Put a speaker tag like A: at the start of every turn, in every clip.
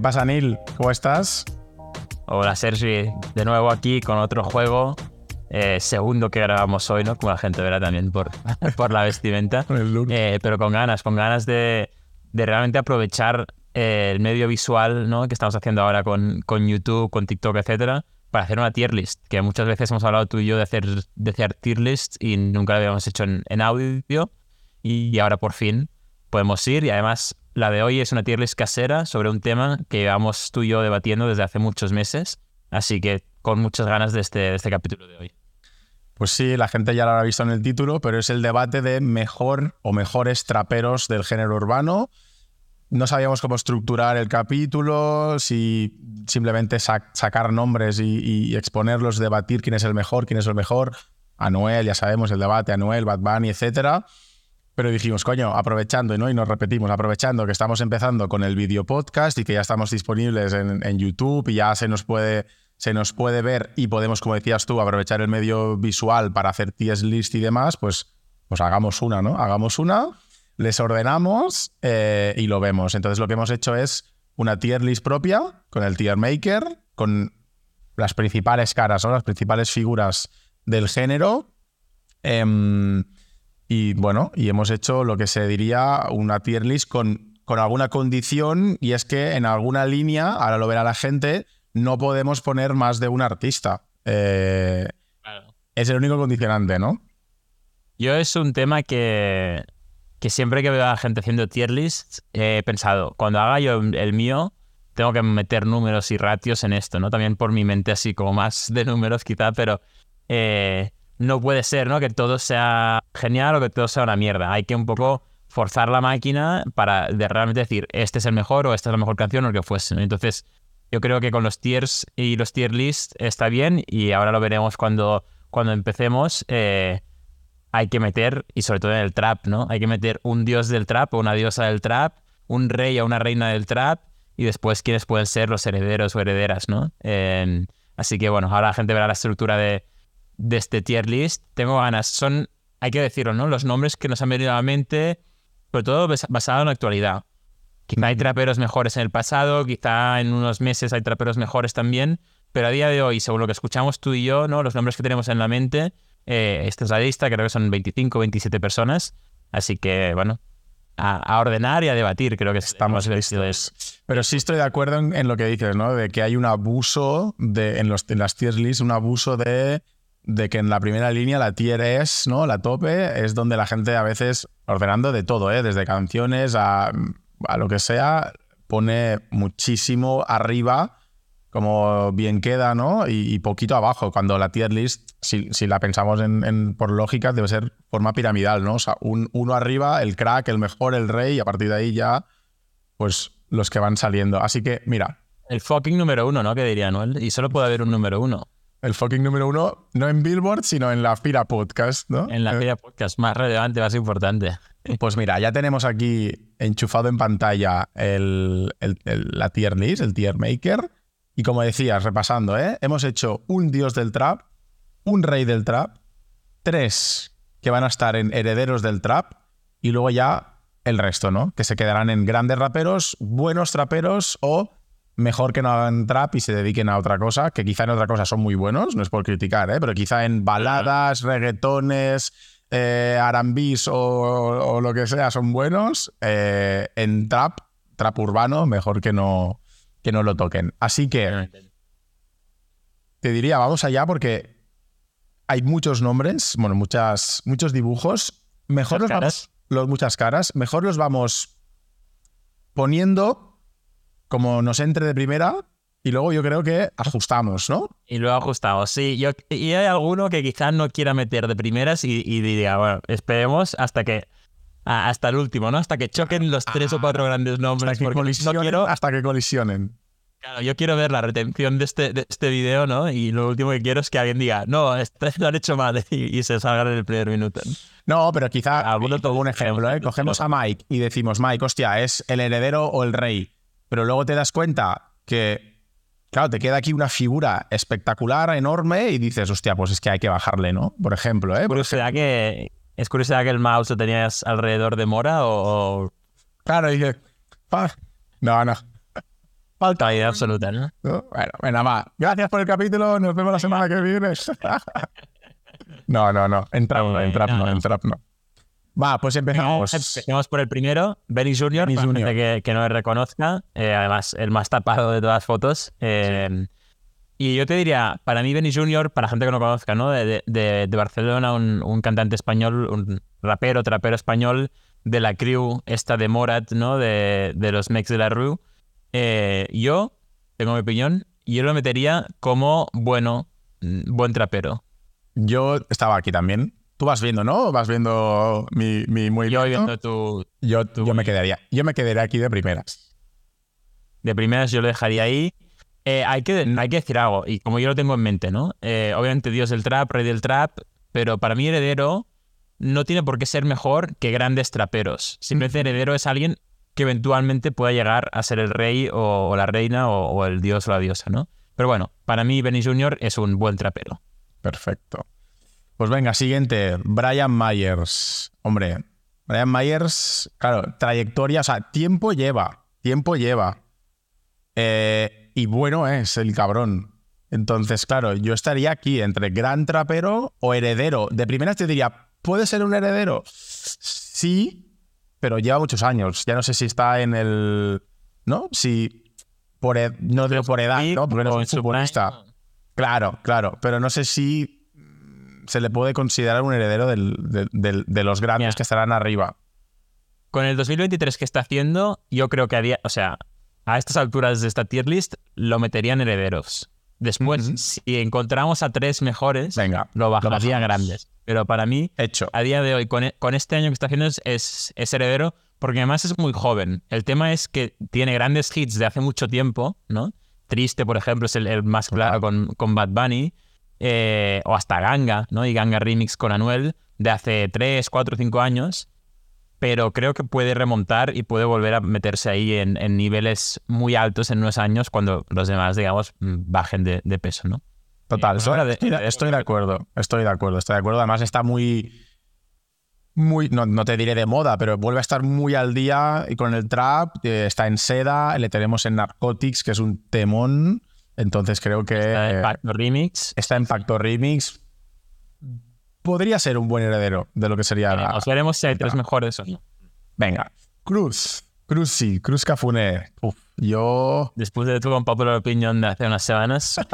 A: ¿Qué pasa, Neil? ¿Cómo estás?
B: Hola, Sergi. De nuevo aquí con otro juego. Eh, segundo que grabamos hoy, ¿no? Como la gente verá también por, por la vestimenta. Eh, pero con ganas, con ganas de, de realmente aprovechar eh, el medio visual, ¿no? Que estamos haciendo ahora con, con YouTube, con TikTok, etcétera, para hacer una tier list. Que muchas veces hemos hablado tú y yo de hacer, de hacer tier list y nunca lo habíamos hecho en, en audio. Y ahora por fin podemos ir. Y además la de hoy es una tier list casera sobre un tema que llevamos tú y yo debatiendo desde hace muchos meses, así que con muchas ganas de este, de este capítulo de hoy.
A: Pues sí, la gente ya lo habrá visto en el título, pero es el debate de mejor o mejores traperos del género urbano. No sabíamos cómo estructurar el capítulo, si simplemente sacar nombres y, y, exponerlos, debatir quién es el mejor, quién es el mejor. Anuel, ya sabemos el debate, Anuel, Bad Bunny, etcétera. Pero dijimos, coño, aprovechando, ¿no? Y nos repetimos, aprovechando que estamos empezando con el video podcast y que ya estamos disponibles en, en, YouTube y ya se nos, puede, se nos puede ver y podemos, como decías tú, aprovechar el medio visual para hacer tier list y demás, pues, pues hagamos una, ¿no? Hagamos una, les ordenamos eh, y lo vemos. Entonces lo que hemos hecho es una tier list propia con el tier maker, con las principales caras, ¿no? Las principales figuras del género. Eh, y bueno, y hemos hecho lo que se diría una tier list con, con alguna condición, y es que en alguna línea, ahora lo verá la gente, no podemos poner más de un artista. Eh, claro. Es el único condicionante, ¿no?
B: Yo es un tema que, que siempre que veo a la gente haciendo tier lists, he pensado, cuando haga yo el mío, tengo que meter números y ratios en esto, ¿no? También por mi mente así como más de números quizá, pero eh, no puede ser, ¿no? Que todo sea genial o que todo sea una mierda. Hay que un poco forzar la máquina para realmente decir, este es el mejor o esta es la mejor canción o lo que fuese. Entonces, yo creo que con los tiers y los tier list está bien y ahora lo veremos cuando, cuando empecemos. Eh, hay que meter, y sobre todo en el trap, ¿no? Hay que meter un dios del trap o una diosa del trap, un rey o una reina del trap y después quiénes pueden ser los herederos o herederas, ¿no? Así que bueno, ahora la gente verá la estructura de de este tier list. Tengo ganas. Son, hay que decirlo, ¿no? Los nombres que nos han venido a la mente, sobre todo basado en la actualidad. Quizá hay traperos mejores en el pasado, quizá en unos meses hay traperos mejores también, pero a día de hoy, según lo que escuchamos tú y yo, ¿no? Los nombres que tenemos en la mente, eh, esta es la lista, creo que son 25, 27 personas. Así que, bueno, a, ordenar y a debatir, creo que estamos listos.
A: Pero sí estoy de acuerdo en, lo que dices, ¿no? De que hay un abuso de, en, los, en las tier lists, un abuso de de que en la primera línea la tier es, ¿no? La tope es donde la gente a veces, ordenando de todo, ¿eh? desde canciones a, lo que sea, pone muchísimo arriba, como bien queda, ¿no? Y, poquito abajo, cuando la tier list, si, si la pensamos en, en, por lógica, debe ser forma piramidal, ¿no? O sea, un, uno arriba, el crack, el mejor, el rey, y a partir de ahí ya, pues los que van saliendo. Así que, mira.
B: El fucking número uno, ¿no? Que diría Noel. Y solo puede haber un número uno
A: el fucking número uno, no en Billboard, sino en la Fira Podcast, ¿no?
B: En la Fira Podcast, más relevante, más importante.
A: Pues mira, ya tenemos aquí enchufado en pantalla el, el, la tier list, el tier maker. Y como decías, repasando, ¿eh? hemos hecho un dios del trap, un rey del trap, tres que van a estar en herederos del trap y luego ya el resto, ¿no? Que se quedarán en grandes raperos, buenos traperos o mejor que no hagan trap y se dediquen a otra cosa, que quizá en otra cosa son muy buenos, no es por criticar, ¿eh? pero quizá en baladas, reggaetones, eh, arambís o, lo que sea son buenos, eh, en trap, trap urbano, mejor que no, que no lo toquen. Así que te diría, vamos allá porque hay muchos nombres, bueno, muchas, muchos dibujos, mejor los vamos, los, muchas caras, mejor los vamos poniendo como nos entre de primera y luego yo creo que ajustamos, ¿no?
B: Y luego ajustamos, sí. Yo, y hay alguno que quizás no quiera meter de primeras y, diría, bueno, esperemos hasta que hasta el último, ¿no? Hasta que choquen los tres o cuatro grandes nombres.
A: Hasta que, colisionen, quiero... hasta que colisionen.
B: Claro, yo quiero ver la retención de este, de este video, ¿no? Y lo último que quiero es que alguien diga, no, este lo han hecho mal y, se salga en el primer minuto.
A: No, pero quizá, alguno todo un ejemplo, ¿eh? Cogemos a Mike y decimos, Mike, hostia, ¿es el heredero o el rey? Pero luego te das cuenta que, claro, te queda aquí una figura espectacular, enorme, y dices, hostia, pues es que hay que bajarle, ¿no? Por ejemplo, ¿eh?
B: ¿Curiosidad que, ¿Es curiosidad que el mouse lo tenías alrededor de Mora o...?
A: Claro, dije, no, no. Falta.
B: Calidad absoluta, ¿no?
A: ¿no? Bueno, venga, va. Gracias por el capítulo. Nos vemos la semana que viene. no, no, no. En trap no, en trap
B: No,
A: no,
B: no.
A: en trap no. Va, pues empezamos.
B: Empecemos por el primero, Benny Jr.,
A: Benny
B: gente que, que no le reconozca. eh, además, el más tapado de todas las fotos. eh, Y yo te diría, para mí Benny Jr., para gente que no conozca, ¿no? De, de- de- Barcelona, un, un cantante español, un rapero, trapero español de la crew esta de Morat, ¿no? De, de los Mex de la Rue. Eh, yo, tengo mi opinión, yo lo metería como bueno, mm, buen trapero.
A: Yo estaba aquí también. Tú vas viendo, ¿no? Vas viendo mi, mi movimiento.
B: Yo viendo tu,
A: Yo, yo me quedaría. Yo me quedaría aquí de primeras.
B: De primeras yo lo dejaría ahí. Eh, hay, que, hay que decir algo, y como yo lo tengo en mente, ¿no? Eh, obviamente Dios del trap, rey del trap, pero para mí heredero no tiene por qué ser mejor que grandes traperos. Simplemente heredero es alguien que eventualmente pueda llegar a ser el rey o, o la reina o, o el dios o la diosa, ¿no? Pero bueno, para mí Benny Jr. es un buen trapero.
A: Perfecto. Pues venga, siguiente. Brian Myers. Hombre, Brian Myers, claro, trayectoria, o sea, tiempo lleva. Tiempo lleva. Eh, y bueno es el cabrón. Entonces, claro, yo estaría aquí entre gran trapero o heredero. De primeras te diría, ¿puede ser un heredero? Sí, pero lleva muchos años. Ya no sé si está en el. ¿No? Si. Por ed- no digo por edad, ¿no? Porque no es un futbolista. Claro, claro, pero no sé si se le puede considerar un heredero del- del- del- de los grandes que estarán arriba.
B: Con el 2023 que está haciendo, yo creo que a día, o sea, a estas alturas de esta tier list lo meterían herederos. Después,
A: Ujú.
B: si encontramos a tres mejores,
A: Venga,
B: lo bajaría grandes. Pero para mí,
A: Hecho.
B: a día de hoy, con, con este año que está haciendo, es, es, es heredero, porque además es muy joven. El tema es que tiene grandes hits de hace mucho tiempo, ¿no? Triste, por ejemplo, es el, el más claro con, con Bad Bunny, eh, o hasta Ganga, ¿no? Y Ganga Remix con Anuel, de hace 3, 4, 5 años. Pero creo que puede remontar y puede volver a meterse ahí en, en niveles muy altos en unos años cuando los demás, digamos, bajen de, de peso, ¿no?
A: Total,
B: Eh,
A: estoy,
B: ahora de-
A: estoy de, estoy de acuerdo. Estoy de acuerdo, estoy de acuerdo. Además, está muy. Muy, no, no te diré de moda, pero vuelve a estar muy al día y con el trap. eh, está en seda, le tenemos en Narcotics, que es un temón. Entonces creo que
B: Está en Pacto Remix.
A: está en Pacto Remix. Podría ser un buen heredero de lo que sería la,
B: Os veremos si hay tres mejores o no.
A: Venga, Cruz. Cruz sí, Cruz Cafune. Uf, yo.
B: Después de tu popular opinion de hace unas semanas.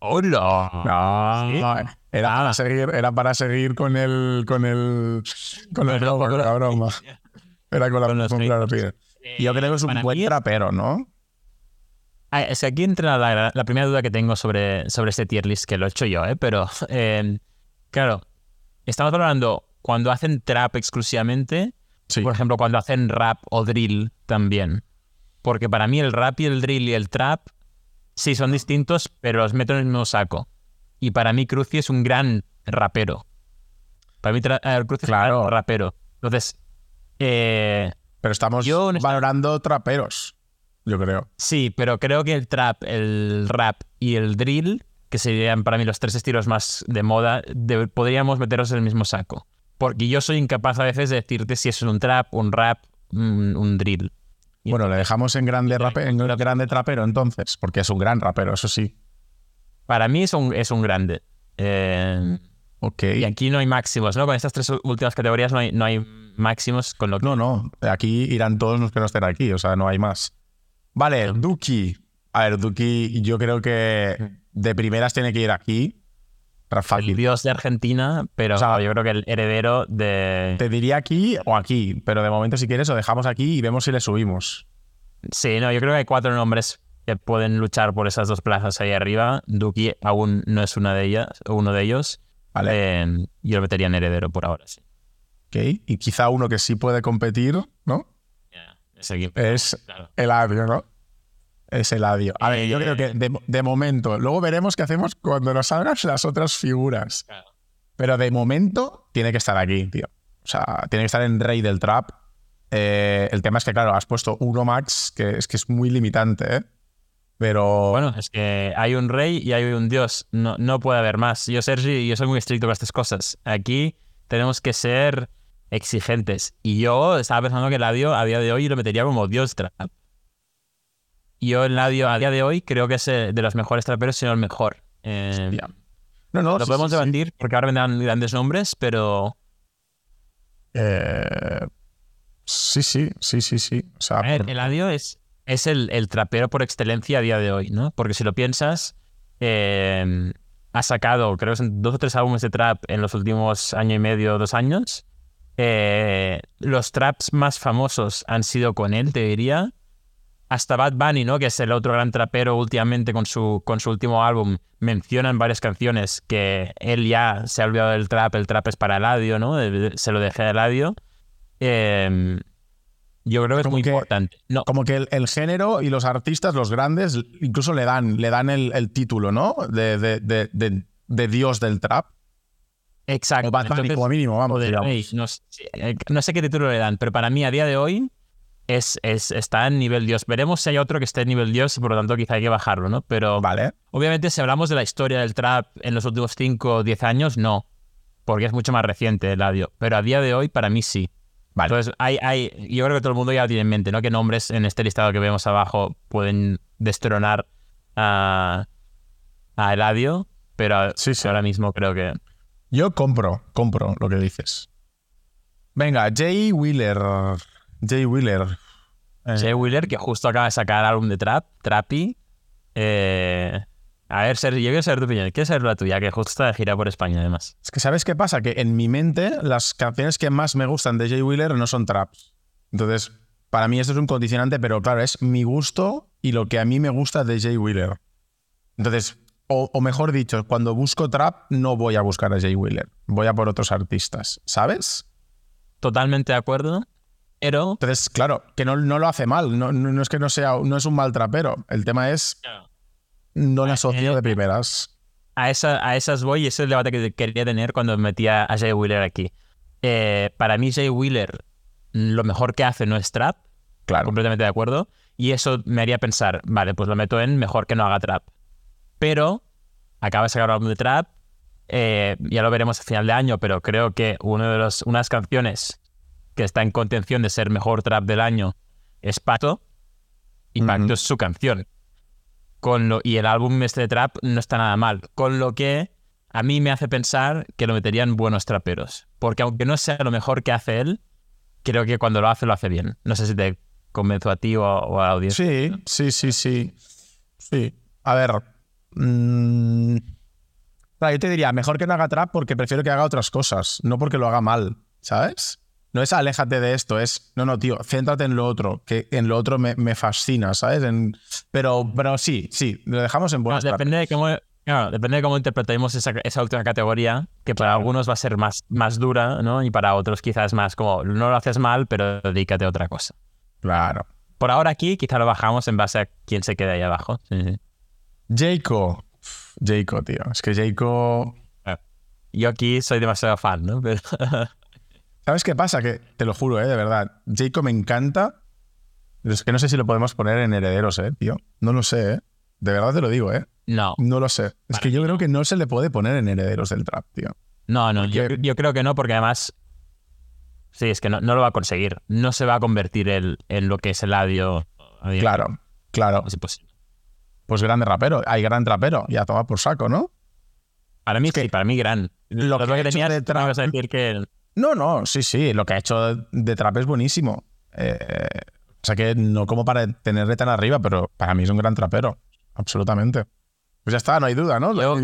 B: ¡Hola!
A: No,
B: ¿Sí?
A: no, era, para seguir, era para seguir con el. con el. con el
B: Con
A: con
B: los-
A: la broma. Era con la
B: con.
A: Yo creo que es un buen trapero, ¿no?
B: Ah, es que aquí entra la, la primera duda que tengo sobre, sobre este tier list, que lo he hecho yo, ¿eh? pero eh, claro, estamos hablando cuando hacen trap exclusivamente,
A: Sí.
B: por ejemplo, cuando hacen rap o drill también. Porque para mí el rap y el drill y el trap sí son distintos, pero los meto en el mismo saco. Y para mí Cruci es un gran rapero. Para mí eh, Cruci es un
A: Claro.
B: gran rapero. Entonces, eh,
A: Pero estamos
B: Yo,
A: valorando traperos, yo creo.
B: Sí, pero creo que el trap, el rap y el drill, que serían para mí los tres estilos más de moda, de- podríamos meterlos en el mismo saco. Porque yo soy incapaz a veces de decirte si es un trap, un rap, un, un drill. Y
A: Bueno, le dejamos en grande, rape- en grande trapero entonces, porque es un gran rapero, eso sí.
B: Para mí es un, es un grande. Eh,
A: Ok.
B: y aquí no hay máximos, ¿no? Con estas tres últimas categorías no hay, no hay máximos, con lo que...
A: No, no. Aquí irán todos los que no estén aquí, o sea, no hay más. Vale, Duki. A ver, Duki, yo creo que de primeras tiene que ir aquí. Para
B: el dios de Argentina, pero
A: O sea,
B: yo creo que el heredero de...
A: Te diría aquí o aquí, pero de momento, si quieres, lo dejamos aquí y vemos si le subimos.
B: Sí, no, yo creo que hay cuatro nombres que pueden luchar por esas dos plazas ahí arriba. Duki aún no es una de ellas, uno de ellos.
A: Vale.
B: Eh, yo lo metería en heredero por ahora, sí.
A: Ok. Y quizá uno que sí puede competir, ¿no?
B: Es el
A: Es
B: claro.
A: Eladio, ¿no? Es Eladio. A ver, yo
B: Eh,
A: creo que de, de momento, luego veremos qué hacemos cuando nos salgan las otras figuras.
B: Claro.
A: Pero de momento tiene que estar aquí, tío. O sea, tiene que estar en Rey del Trap. Eh, el tema es que, claro, has puesto uno max, que es que es muy limitante, ¿eh? Pero
B: Bueno, es que hay un rey y hay un dios. No, no puede haber más. Yo, Sergi, yo soy muy estricto con estas cosas. Aquí tenemos que ser exigentes. Y yo estaba pensando que Eladio a día de hoy lo metería como Dios trap. Yo Eladio a día de hoy creo que es eh, de los mejores traperos, sino el mejor. Eh,
A: No, no,
B: lo
A: sí,
B: podemos
A: sí, sí.
B: debatir porque ahora vendrán grandes nombres, pero
A: Eh, sí, sí, sí, sí, sí. O sea,
B: a ver,
A: por-
B: Eladio es, es el, el trapero por excelencia a día de hoy, ¿no? Porque si lo piensas, eh, ha sacado, creo que dos o tres álbumes de trap en los últimos año y medio, dos años. Eh, los traps más famosos han sido con él, te diría. Hasta Bad Bunny, ¿no? Que es el otro gran trapero últimamente con su, con su último álbum. Menciona en varias canciones que él ya se ha olvidado del trap, el trap es para Eladio, ¿no? Se lo dejé a Eladio. Eh, yo creo que es muy
A: que-
B: importante. No,
A: como que el, el género y los artistas, los grandes, incluso le dan, le dan el, el título, ¿no? De, de, de, dios del trap.
B: exacto.
A: O Bad Bunny,
B: Entonces,
A: como mínimo, vamos.
B: no, eh, no sé qué título le dan, pero para mí a día de hoy es, es, está en nivel Dios. Veremos si hay otro que esté en nivel Dios y por lo tanto quizá hay que bajarlo, ¿no? Pero
A: Vale.
B: obviamente si hablamos de la historia del trap en los últimos 5 o 10 años, no. Porque es mucho más reciente el audio. Pero a día de hoy, para mí sí.
A: Vale.
B: Entonces, hay, hay, yo creo que todo el mundo ya lo tiene en mente, ¿no? Que nombres en este listado que vemos abajo pueden destronar a, a Eladio, pero
A: Sí, sí.
B: ahora mismo creo que...
A: Yo compro, compro lo que dices. Venga, Jay Wheeler. Jay Wheeler. Eh,
B: Jay Wheeler, que justo acaba de sacar álbum de trap, Trappy. Eh, a ver, Sergio, yo quiero saber tu opinión. Quiero saber la tuya, que justo está de gira por España, además.
A: Es que, ¿sabes qué pasa? Que en mi mente, las canciones que más me gustan de Jay Wheeler no son traps. Entonces, para mí esto es un condicionante, pero claro, es mi gusto y lo que a mí me gusta de Jay Wheeler. Entonces, o, o mejor dicho, cuando busco trap, no voy a buscar a Jay Wheeler. Voy a por otros artistas, ¿sabes?
B: Totalmente de acuerdo, pero...
A: Entonces, claro, que no, no lo hace mal. No, no- no es que no sea, no es un mal trapero. El tema es, no le asocio de primeras.
B: A, esa, a esas voy y ese es el debate que quería tener cuando metía a Jay Wheeler aquí. Eh, para mí, Jay Wheeler, lo mejor que hace no es trap,
A: Claro.
B: completamente de acuerdo. Y eso me haría pensar, vale, pues lo meto en mejor que no haga trap. Pero acaba de sacar un álbum de trap, eh, ya lo veremos a final de año, pero creo que uno de los, unas canciones que está en contención de ser mejor trap del año es Pato, y Pato
A: Ujú.
B: es su canción. Con lo, y el álbum este de trap no está nada mal, con lo que a mí me hace pensar que lo meterían buenos traperos. Porque aunque no sea lo mejor que hace él, creo que cuando lo hace, lo hace bien. No sé si te convenzo a ti o, o a audiencia.
A: Sí, sí, sí, sí. Sí. A ver. mm, yo te diría, mejor que no haga trap porque prefiero que haga otras cosas, no porque lo haga mal, ¿sabes? No es aléjate de esto, es, no, no, tío, céntrate en lo otro, que en lo otro me, me fascina, ¿sabes? En- pero, pero sí, sí, lo dejamos en
B: No,
A: buenas
B: depende, de cómo, claro, depende de cómo interpretemos esa, esa última categoría, que para algunos va a ser más, más dura, ¿no? Y para otros quizás más como, no lo haces mal, pero dedícate a otra cosa.
A: Claro.
B: Por ahora aquí quizá lo bajamos en base a quién se queda ahí abajo. Sí, sí.
A: Tío. Es que Jayco.
B: Yo aquí soy demasiado fan, ¿no? Pero-
A: ¿Sabes qué pasa? Que te lo juro, ¿eh? De verdad. Jayco me encanta. Pero es que no sé si lo podemos poner en herederos, ¿eh, tío? No lo sé, ¿eh? De verdad te lo digo, ¿eh?
B: no,
A: No lo sé. Es que yo creo que no se le puede poner en herederos del trap, tío.
B: no, no, yo,
A: Porque-
B: yo creo que no, porque además, sí, es que no, no lo va a conseguir. No se va a convertir el- en lo que es el audio.
A: Claro, claro.
B: Es imposible.
A: Pues grande rapero. Hay gran trapero. Ya toma por saco, ¿no?
B: Para mí
A: que
B: sí, para mí gran.
A: lo
B: Lo
A: que
B: que tenías,
A: de trap-
B: vas a decir que
A: No, no, sí, sí. Lo que ha hecho de trap es buenísimo. Eh, o sea que no como para tenerle tan arriba, pero para mí es un gran trapero. Absolutamente. Pues ya está, no hay duda, ¿no?
B: Yo-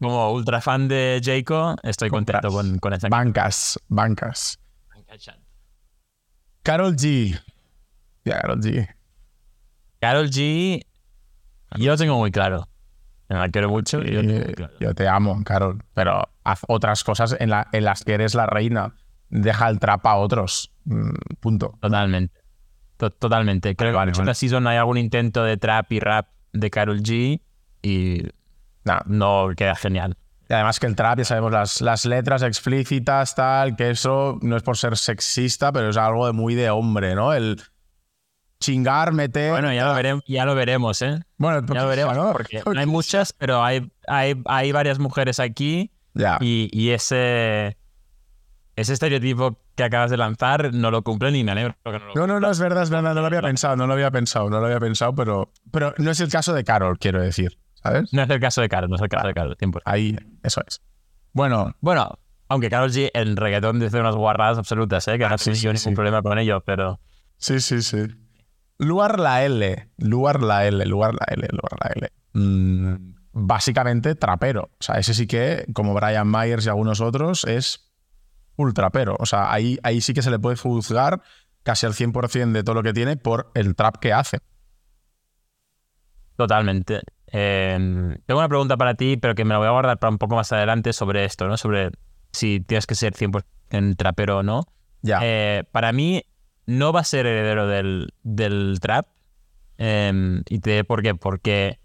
B: como ultra fan de Jayco, estoy
A: Compras.
B: contento con, con esta
A: Bancas, bancas. Carol G. Ya, Carol G.
B: Carol G, yo lo tengo muy claro. La quiero mucho. y yo claro.
A: Te amo, Carol. Pero haz otras cosas en, la- en las que eres la reina. Deja el trap a otros. Mm, punto.
B: Totalmente. To- totalmente. Creo
A: Vale,
B: que
A: vale.
B: en esta season hay algún intento de trap y rap de Carol G y
A: Nah.
B: no queda genial.
A: Y además que el trap, ya sabemos, las, las letras explícitas, tal, que eso no es por ser sexista, pero es algo de muy de hombre, ¿no? El chingar, meter.
B: Bueno, ya lo veremos, ya lo veremos, ¿eh?
A: Bueno,
B: Ya lo veremos,
A: bueno,
B: porque no hay muchas, pero hay, hay, hay varias mujeres aquí
A: Ya.
B: y, y ese ese estereotipo que acabas de lanzar no lo cumple ni me alegro. que no, lo
A: No, no, no, es verdad, es verdad, no lo había pensado, no lo había pensado, no lo había pensado, pero, pero no es el caso de Carol, quiero decir, ¿sabes?
B: No es el caso de Carol, no es el caso de Carol, 100%.
A: Ahí, eso es. Bueno,
B: Bueno, aunque Carol G en reggaetón dice unas guarradas absolutas, ¿eh? que no
A: sí,
B: tengo
A: sí,
B: ningún
A: sí.
B: problema con ello, pero
A: sí, sí, sí. Luar la L, Luar la L, Luar la L, Luar la L. Mm, básicamente trapero. O sea, ese sí que, como Brian Myers y algunos otros, es full trapero. O sea, ahí, ahí sí que se le puede juzgar casi al 100% de todo lo que tiene por el trap que hace.
B: totalmente. Eh, tengo una pregunta para ti, pero que me la voy a guardar para un poco más adelante sobre esto, ¿no? Sobre si tienes que ser 100% trapero o no.
A: Ya.
B: Eh, para mí no va a ser heredero del, del trap. Eh, y te diré por qué. Porque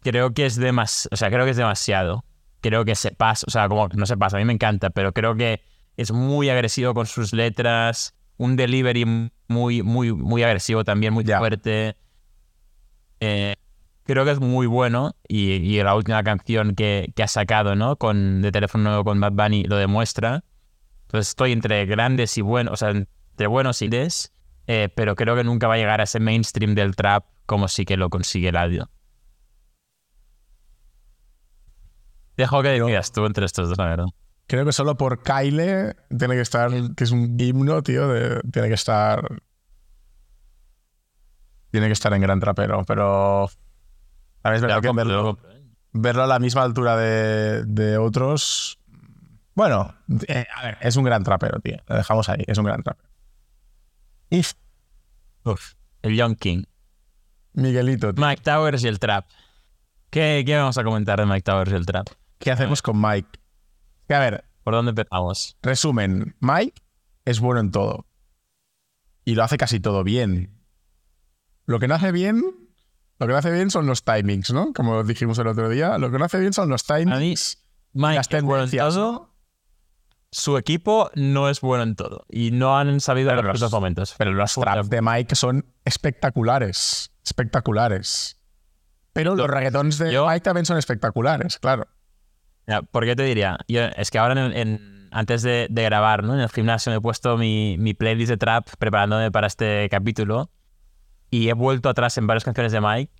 B: creo que es demasiado. O sea, creo que es demasiado. Creo que se pasa. O sea, como no se pasa, a mí me encanta, pero creo que es muy agresivo con sus letras. Un delivery muy, muy, muy agresivo también, muy fuerte. Eh, creo que es muy bueno. Y, y la última canción que, que ha sacado, ¿no? Con, de teléfono nuevo con Bad Bunny lo demuestra. Entonces estoy entre grandes y buenos, o sea, entre buenos y des, eh, pero creo que nunca va a llegar a ese mainstream del trap como sí que lo consigue el audio. Dejo que digas tú entre estos dos, la verdad.
A: Creo que solo por Kyle tiene que estar, que es un himno, tío, de- tiene que estar. Tiene que estar en gran trapero, pero. A ver, es verdad que verlo,
B: ¿eh?
A: verlo a la misma altura de, de otros. Bueno, eh, a ver, es un gran trapero, tío. Lo dejamos ahí, es un gran trapero. Y
B: Uf, el Young King.
A: Miguelito, tío,
B: Mike Towers y el trap. ¿Qué, qué vamos a comentar de Mike Towers y el trap?
A: ¿qué hacemos con Mike? Que, a ver,
B: ¿Por dónde empezamos?
A: resumen: Mike es bueno en todo. Y lo hace casi todo bien. Lo que no hace bien, lo que no hace bien son los timings, ¿no? Como dijimos el otro día, lo que no hace bien son los
B: A mí,
A: timings.
B: Mike
A: las
B: bueno
A: tendencias.
B: Su equipo no es bueno en todo. Y no han sabido
A: Pero
B: en los
A: los-
B: momentos.
A: Pero los traps de Mike son espectaculares. Espectaculares. Pero los reggaetons de
B: yo-
A: Mike también son espectaculares, claro.
B: Ya, ¿Por qué te diría? Yo, es que ahora, en, en- antes de, de grabar, ¿no? en el gimnasio, me he puesto mi, mi playlist de trap preparándome para este capítulo y he vuelto atrás en varias canciones de Mike.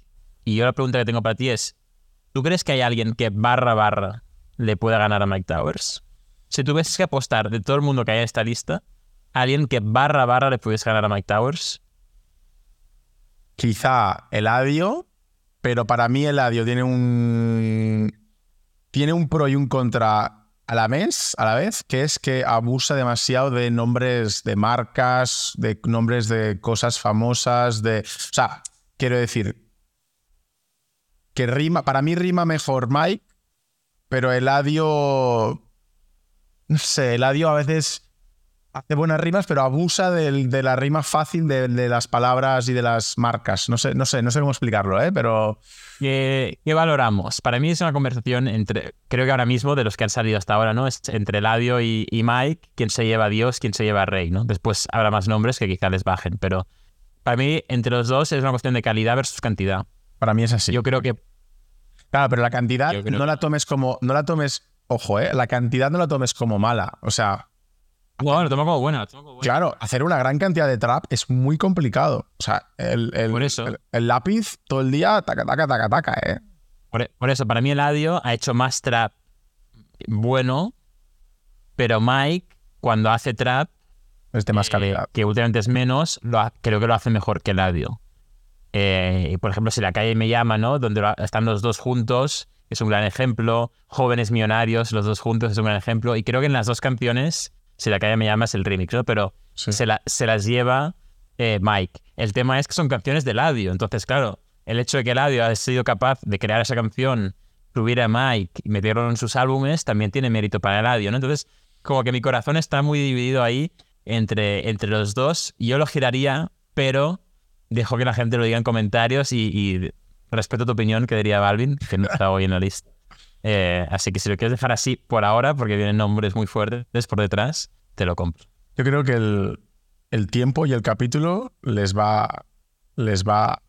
B: Y yo la pregunta que tengo para ti es: ¿tú crees que hay alguien que barra barra le pueda ganar a Mike Towers? Si tuvieses que apostar de todo el mundo que hay en esta lista, ¿alguien que barra barra le pudiese ganar a Mike Towers?
A: Quizá Eladio, pero para mí Eladio tiene un. Tiene un pro y un contra a la vez, a la vez, que es que abusa demasiado de nombres de marcas, de nombres de cosas famosas, de. O sea, quiero decir. Que rima. Para mí rima mejor Mike, pero Eladio. No sé, Eladio a veces hace buenas rimas, pero abusa del- de la rima fácil de, de las palabras y de las marcas. No sé, no sé, no sé cómo explicarlo, ¿eh? Pero
B: ¿Qué, qué valoramos? Para mí es una conversación entre, creo que ahora mismo, de los que han salido hasta ahora, ¿no? Es entre Eladio y, y Mike, quién se lleva a Dios, quién se lleva a Rey, ¿no? Después habrá más nombres que quizá les bajen, pero para mí, entre los dos, es una cuestión de calidad versus cantidad.
A: para mí es así.
B: Yo creo que
A: claro, pero la cantidad no la tomes como. No la tomes. Ojo, ¿eh? La cantidad no la tomes como mala. O sea,
B: Bueno, lo tomo como buena, lo tomo como buena.
A: claro, hacer una gran cantidad de trap es muy complicado. O sea, el, el-
B: Por eso.
A: el- el lápiz todo el día, taca, taca, taca, taca, ¿eh?
B: Por, por eso, para mí Eladio ha hecho más trap bueno, pero Mike, cuando hace trap,
A: Es de más
B: eh,
A: calidad.
B: que últimamente es menos, lo ha- creo que lo hace mejor que Eladio. Eh, y por ejemplo, si la calle me llama, ¿no? Donde están los dos juntos, es un gran ejemplo. Jóvenes millonarios, los dos juntos, es un gran ejemplo. Y creo que en las dos canciones, si la calle me llama es el remix, ¿no? Pero
A: Sí.
B: se, la- se las lleva eh, Mike. El tema es que son canciones de Eladio. Entonces, claro, el hecho de que Eladio ha sido capaz de crear esa canción, subir a Mike y meterlo en sus álbumes, también tiene mérito para Eladio, ¿no? Entonces, como que mi corazón está muy dividido ahí entre, entre los dos. Yo lo giraría, pero dejo que la gente lo diga en comentarios y, y respeto tu opinión, que diría Balvin, que no está hoy en la lista. Eh, así que si lo quieres dejar así por ahora, porque vienen nombres muy fuertes por detrás, te lo compro.
A: Yo creo que el, el tiempo y el capítulo les va. Les va.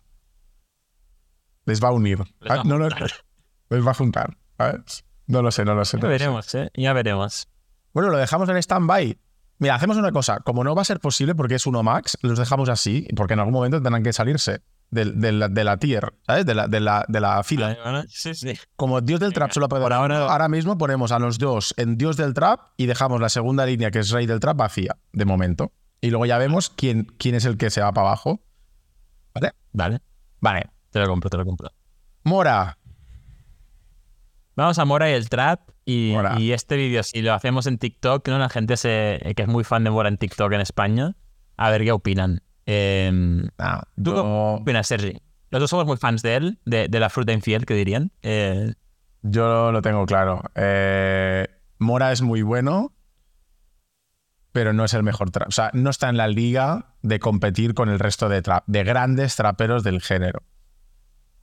A: Les va a unir.
B: Les va a
A: Ah, no lo-
B: juntar.
A: les va a juntar. ¿sabes? No lo sé, no lo sé.
B: Ya
A: sé.
B: veremos, ¿eh? Ya veremos.
A: Bueno, lo dejamos en stand-by. Mira, hacemos una cosa. Como no va a ser posible porque es uno max, los dejamos así, porque en algún momento tendrán que salirse de, de la, de la tier, ¿sabes? De la, de la, de la fila.
B: Sí, sí.
A: Como Dios del Trap solo puede
B: por ahora-
A: ahora mismo ponemos a los dos en Dios del Trap y dejamos la segunda línea, que es Rey del Trap, vacía, de momento. Y luego ya vemos quién, quién es el que se va para abajo. ¿Vale?
B: Vale.
A: Vale.
B: Te lo compro, te lo compro.
A: Mora.
B: Vamos a Mora y el trap. Y,
A: Mora.
B: y este vídeo, si lo hacemos en TikTok, ¿no? La gente se, que es muy fan de Mora en TikTok en España, a ver qué opinan. Eh, ¿Tú
A: yo-
B: qué opinas, Sergi? Los dos somos muy fans de él, de, de la fruta infiel, que dirían. Eh,
A: Yo lo tengo claro. Eh, Mora es muy bueno, pero no es el mejor trap. O sea, no está en la liga de competir con el resto de, trap, de grandes traperos del género.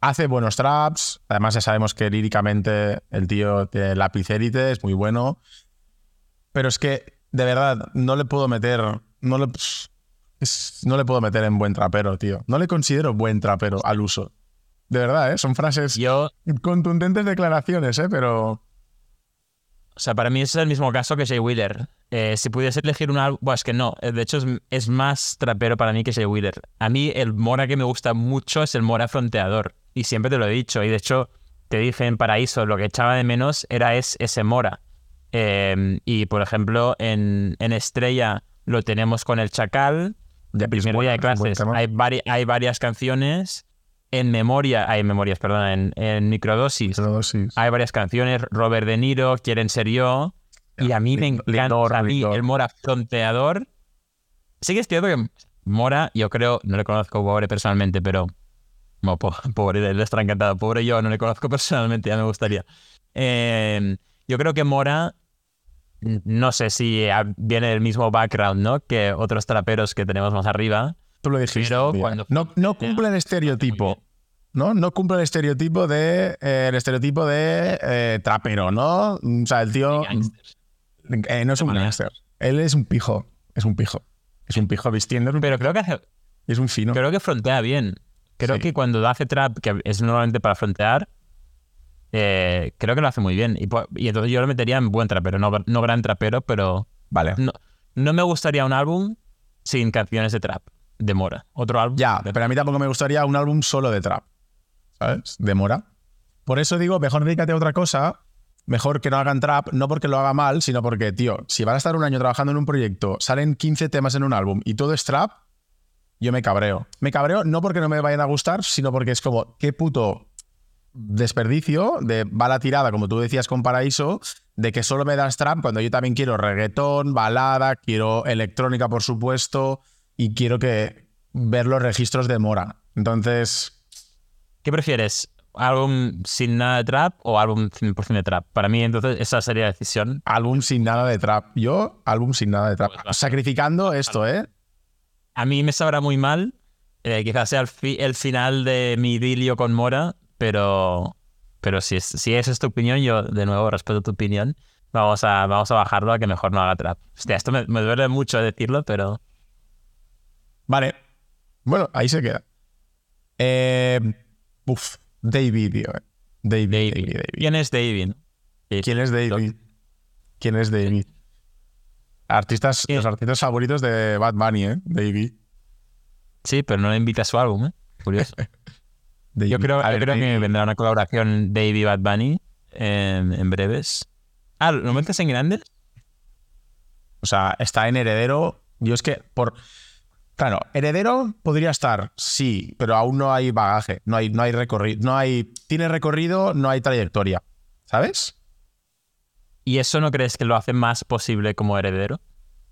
A: Hace buenos traps, además ya sabemos que líricamente el tío de lapicérite es muy bueno, pero es que de verdad no le puedo meter, no le, es- no le puedo meter en buen trapero, tío. No le considero buen trapero al uso. De verdad, ¿eh? Son frases
B: yo,
A: Contundentes declaraciones, ¿eh? Pero.
B: o sea, para mí es el mismo caso que Jay Wheeler. Eh, si pudiese elegir un álbum, bueno, es que no. Eh, De hecho, es, es más trapero para mí que Jay Wheeler. A mí el Mora que me gusta mucho es el Mora fronteador. Y siempre te lo he dicho. Y de hecho, te dije en Paraíso, lo que echaba de menos era es, ese Mora. Eh, y por ejemplo, en, en Estrella lo tenemos con el Chacal. De
A: Es
B: primer
A: bueno,
B: día de clases hay, vari- hay varias canciones. En memoria, hay memorias, perdón, en, en microdosis hay varias canciones, Robert De Niro, Quieren ser yo, y a mí me encanta a mí el Mora fronteador. Sí que es cierto que Mora, yo creo, no le conozco pobre personalmente, pero po- pobre, él estará encantado. Pobre yo, no le conozco personalmente, ya me gustaría. Eh, yo creo que Mora, no sé si ah, viene del mismo background, ¿no? Que otros traperos que tenemos más arriba.
A: Tú lo dijiste.
B: Pero cuando-
A: No, no cumple el estereotipo. ¿No? No cumple el estereotipo de. eh, el estereotipo de eh, trapero, ¿no? O sea, el tío. eh, no es un gangster. Él es un pijo. Es un pijo. Es un pijo vistiendo.
B: Pero creo que hace,
A: Es un fino.
B: Creo que frontea bien. Creo
A: Sí.
B: que cuando hace trap, que es normalmente para frontear, eh, creo que lo hace muy bien. Y, po- y entonces yo lo metería en buen trapero, no, no gran trapero, pero
A: Vale.
B: no, no me gustaría un álbum sin canciones de trap, de Mora. Otro álbum.
A: Ya, pero a mí tampoco me gustaría un álbum solo de trap. ¿Sabes? De Mora. Por eso digo, mejor dedícate a otra cosa. Mejor que no hagan trap, no porque lo haga mal, sino porque, tío, si van a estar un año trabajando en un proyecto, salen 15 temas en un álbum y todo es trap, yo me cabreo. Me cabreo no porque no me vayan a gustar, sino porque es como, qué puto desperdicio de va la tirada, como tú decías con Paraíso, de que solo me das trap cuando yo también quiero reggaetón, balada, quiero electrónica, por supuesto, y quiero que ver los registros de Mora. Entonces,
B: ¿Qué prefieres? ¿Álbum sin nada de trap o álbum 100% de trap? Para mí, entonces, esa sería la decisión.
A: álbum sin nada de trap. Yo, álbum sin nada de trap.
B: Pues.
A: Sacrificando esto, ¿eh?
B: A mí me sabrá muy mal. eh, quizás sea el, fi- el final de mi idilio con Mora, pero, pero si, es, si esa es tu opinión, yo de nuevo respeto tu opinión. Vamos a, vamos a bajarlo a que mejor no haga trap. Hostia, esto me, me duele mucho decirlo, pero
A: Vale. Bueno, ahí se queda. Eh, uf, David, tío. eh. David,
B: David.
A: David, David.
B: ¿Quién es David?
A: ¿Quién es David? ¿Quién es David? Artistas,
B: ¿Quién?
A: los artistas favoritos de Bad Bunny, ¿eh? David.
B: Sí, pero no le invita a su álbum, ¿eh? Curioso. Yo creo,
A: A
B: yo
A: ver,
B: creo que vendrá una colaboración David y Bad Bunny en, en breves. Ah, ¿lo metes en grandes?
A: O sea, está en heredero. Yo es que por. Claro, heredero podría estar, sí, pero aún no hay bagaje, no hay, no hay recorrido, no hay. Tiene recorrido, no hay trayectoria. ¿Sabes?
B: ¿Y eso no crees que lo hace más posible como heredero?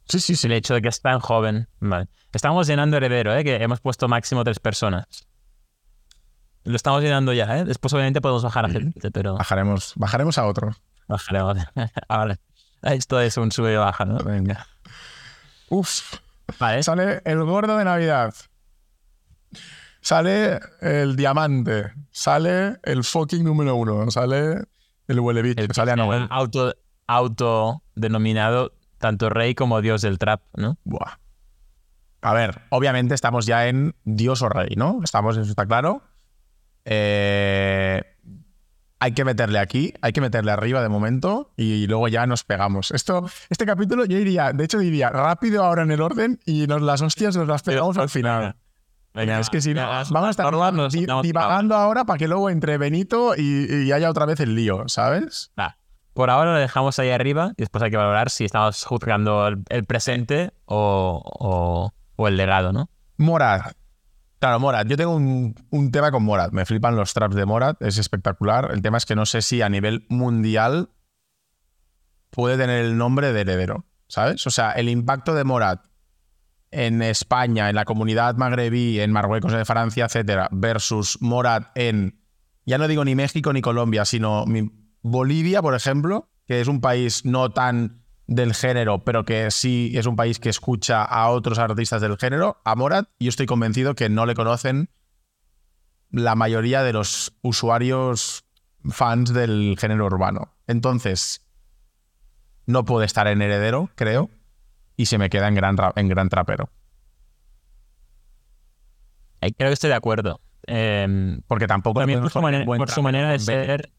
A: Sí, sí, sí.
B: El hecho de que es tan joven. Vale. Estamos llenando heredero, ¿eh? Que hemos puesto máximo tres personas. Lo estamos llenando ya, ¿eh? Después obviamente podemos bajar a gente, pero
A: Bajaremos, bajaremos a otro.
B: bajaremos. Ahora, esto es un sube y baja, ¿no? Venga.
A: Uf.
B: Vale.
A: Sale el gordo de Navidad. Sale el diamante. Sale el fucking número uno. Sale el huele bicho.
B: El
A: Sale a Noel.
B: auto, autodenominado tanto rey como dios del trap, ¿no?
A: Buah. A ver, obviamente estamos ya en Dios o Rey, ¿no? Estamos, eso está claro. Eh, hay que meterle aquí, hay que meterle arriba de momento y luego ya nos pegamos. Esto, este capítulo yo diría, de hecho diría, rápido ahora en el orden y nos las hostias nos las pegamos al final.
B: Venga,
A: es que si no, vamos a estar di-
B: nos-
A: divagando ahora para que luego entre Benito y, y haya otra vez el lío, ¿sabes?
B: Por ahora lo dejamos ahí arriba y después hay que valorar si estamos juzgando el, el presente o, o- o el legado, ¿no?
A: Morat. Claro, Morat. Yo tengo un, un tema con Morat. Me flipan los traps de Morat. Es espectacular. El tema es que no sé si a nivel mundial puede tener el nombre de heredero. ¿Sabes? O sea, el impacto de Morat en España, en la comunidad magrebí, en Marruecos, en Francia, etcétera, versus Morat en, ya no digo ni México ni Colombia, sino Bolivia, por ejemplo, que es un país no tan del género, pero que sí es un país que escucha a otros artistas del género, a Morat, yo estoy convencido que no le conocen la mayoría de los usuarios fans del género urbano. Entonces, no puede estar en heredero, creo, y se me queda en gran, ra- en gran trapero.
B: Eh, Creo que estoy de acuerdo. Eh,
A: Porque tampoco
B: también por su, por su manera de ser...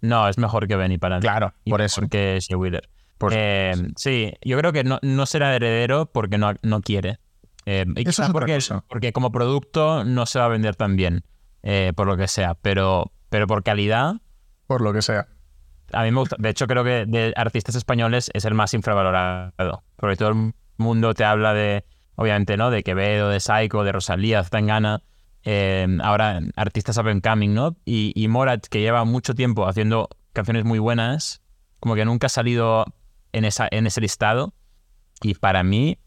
B: No, es mejor que Benny para mí.
A: Claro,
B: Y
A: por eso.
B: Que Shea Wheeler.
A: Por-
B: Eh, sí, yo creo que no, no será heredero porque no, no quiere. Eh, y
A: Eso es
B: porque, porque como producto no se va a vender tan bien, eh, por lo que sea. Pero, pero por calidad,
A: Por lo que sea.
B: a mí me gusta. De hecho, creo que de artistas españoles es el más infravalorado. Porque todo el mundo te habla de, obviamente, ¿no? De Quevedo, de Psycho, de Rosalía, Zangana. Eh, ahora, artistas up and coming, ¿no? Y, y Morat, que lleva mucho tiempo haciendo canciones muy buenas, como que nunca ha salido en, esa, en ese listado. Y para mí,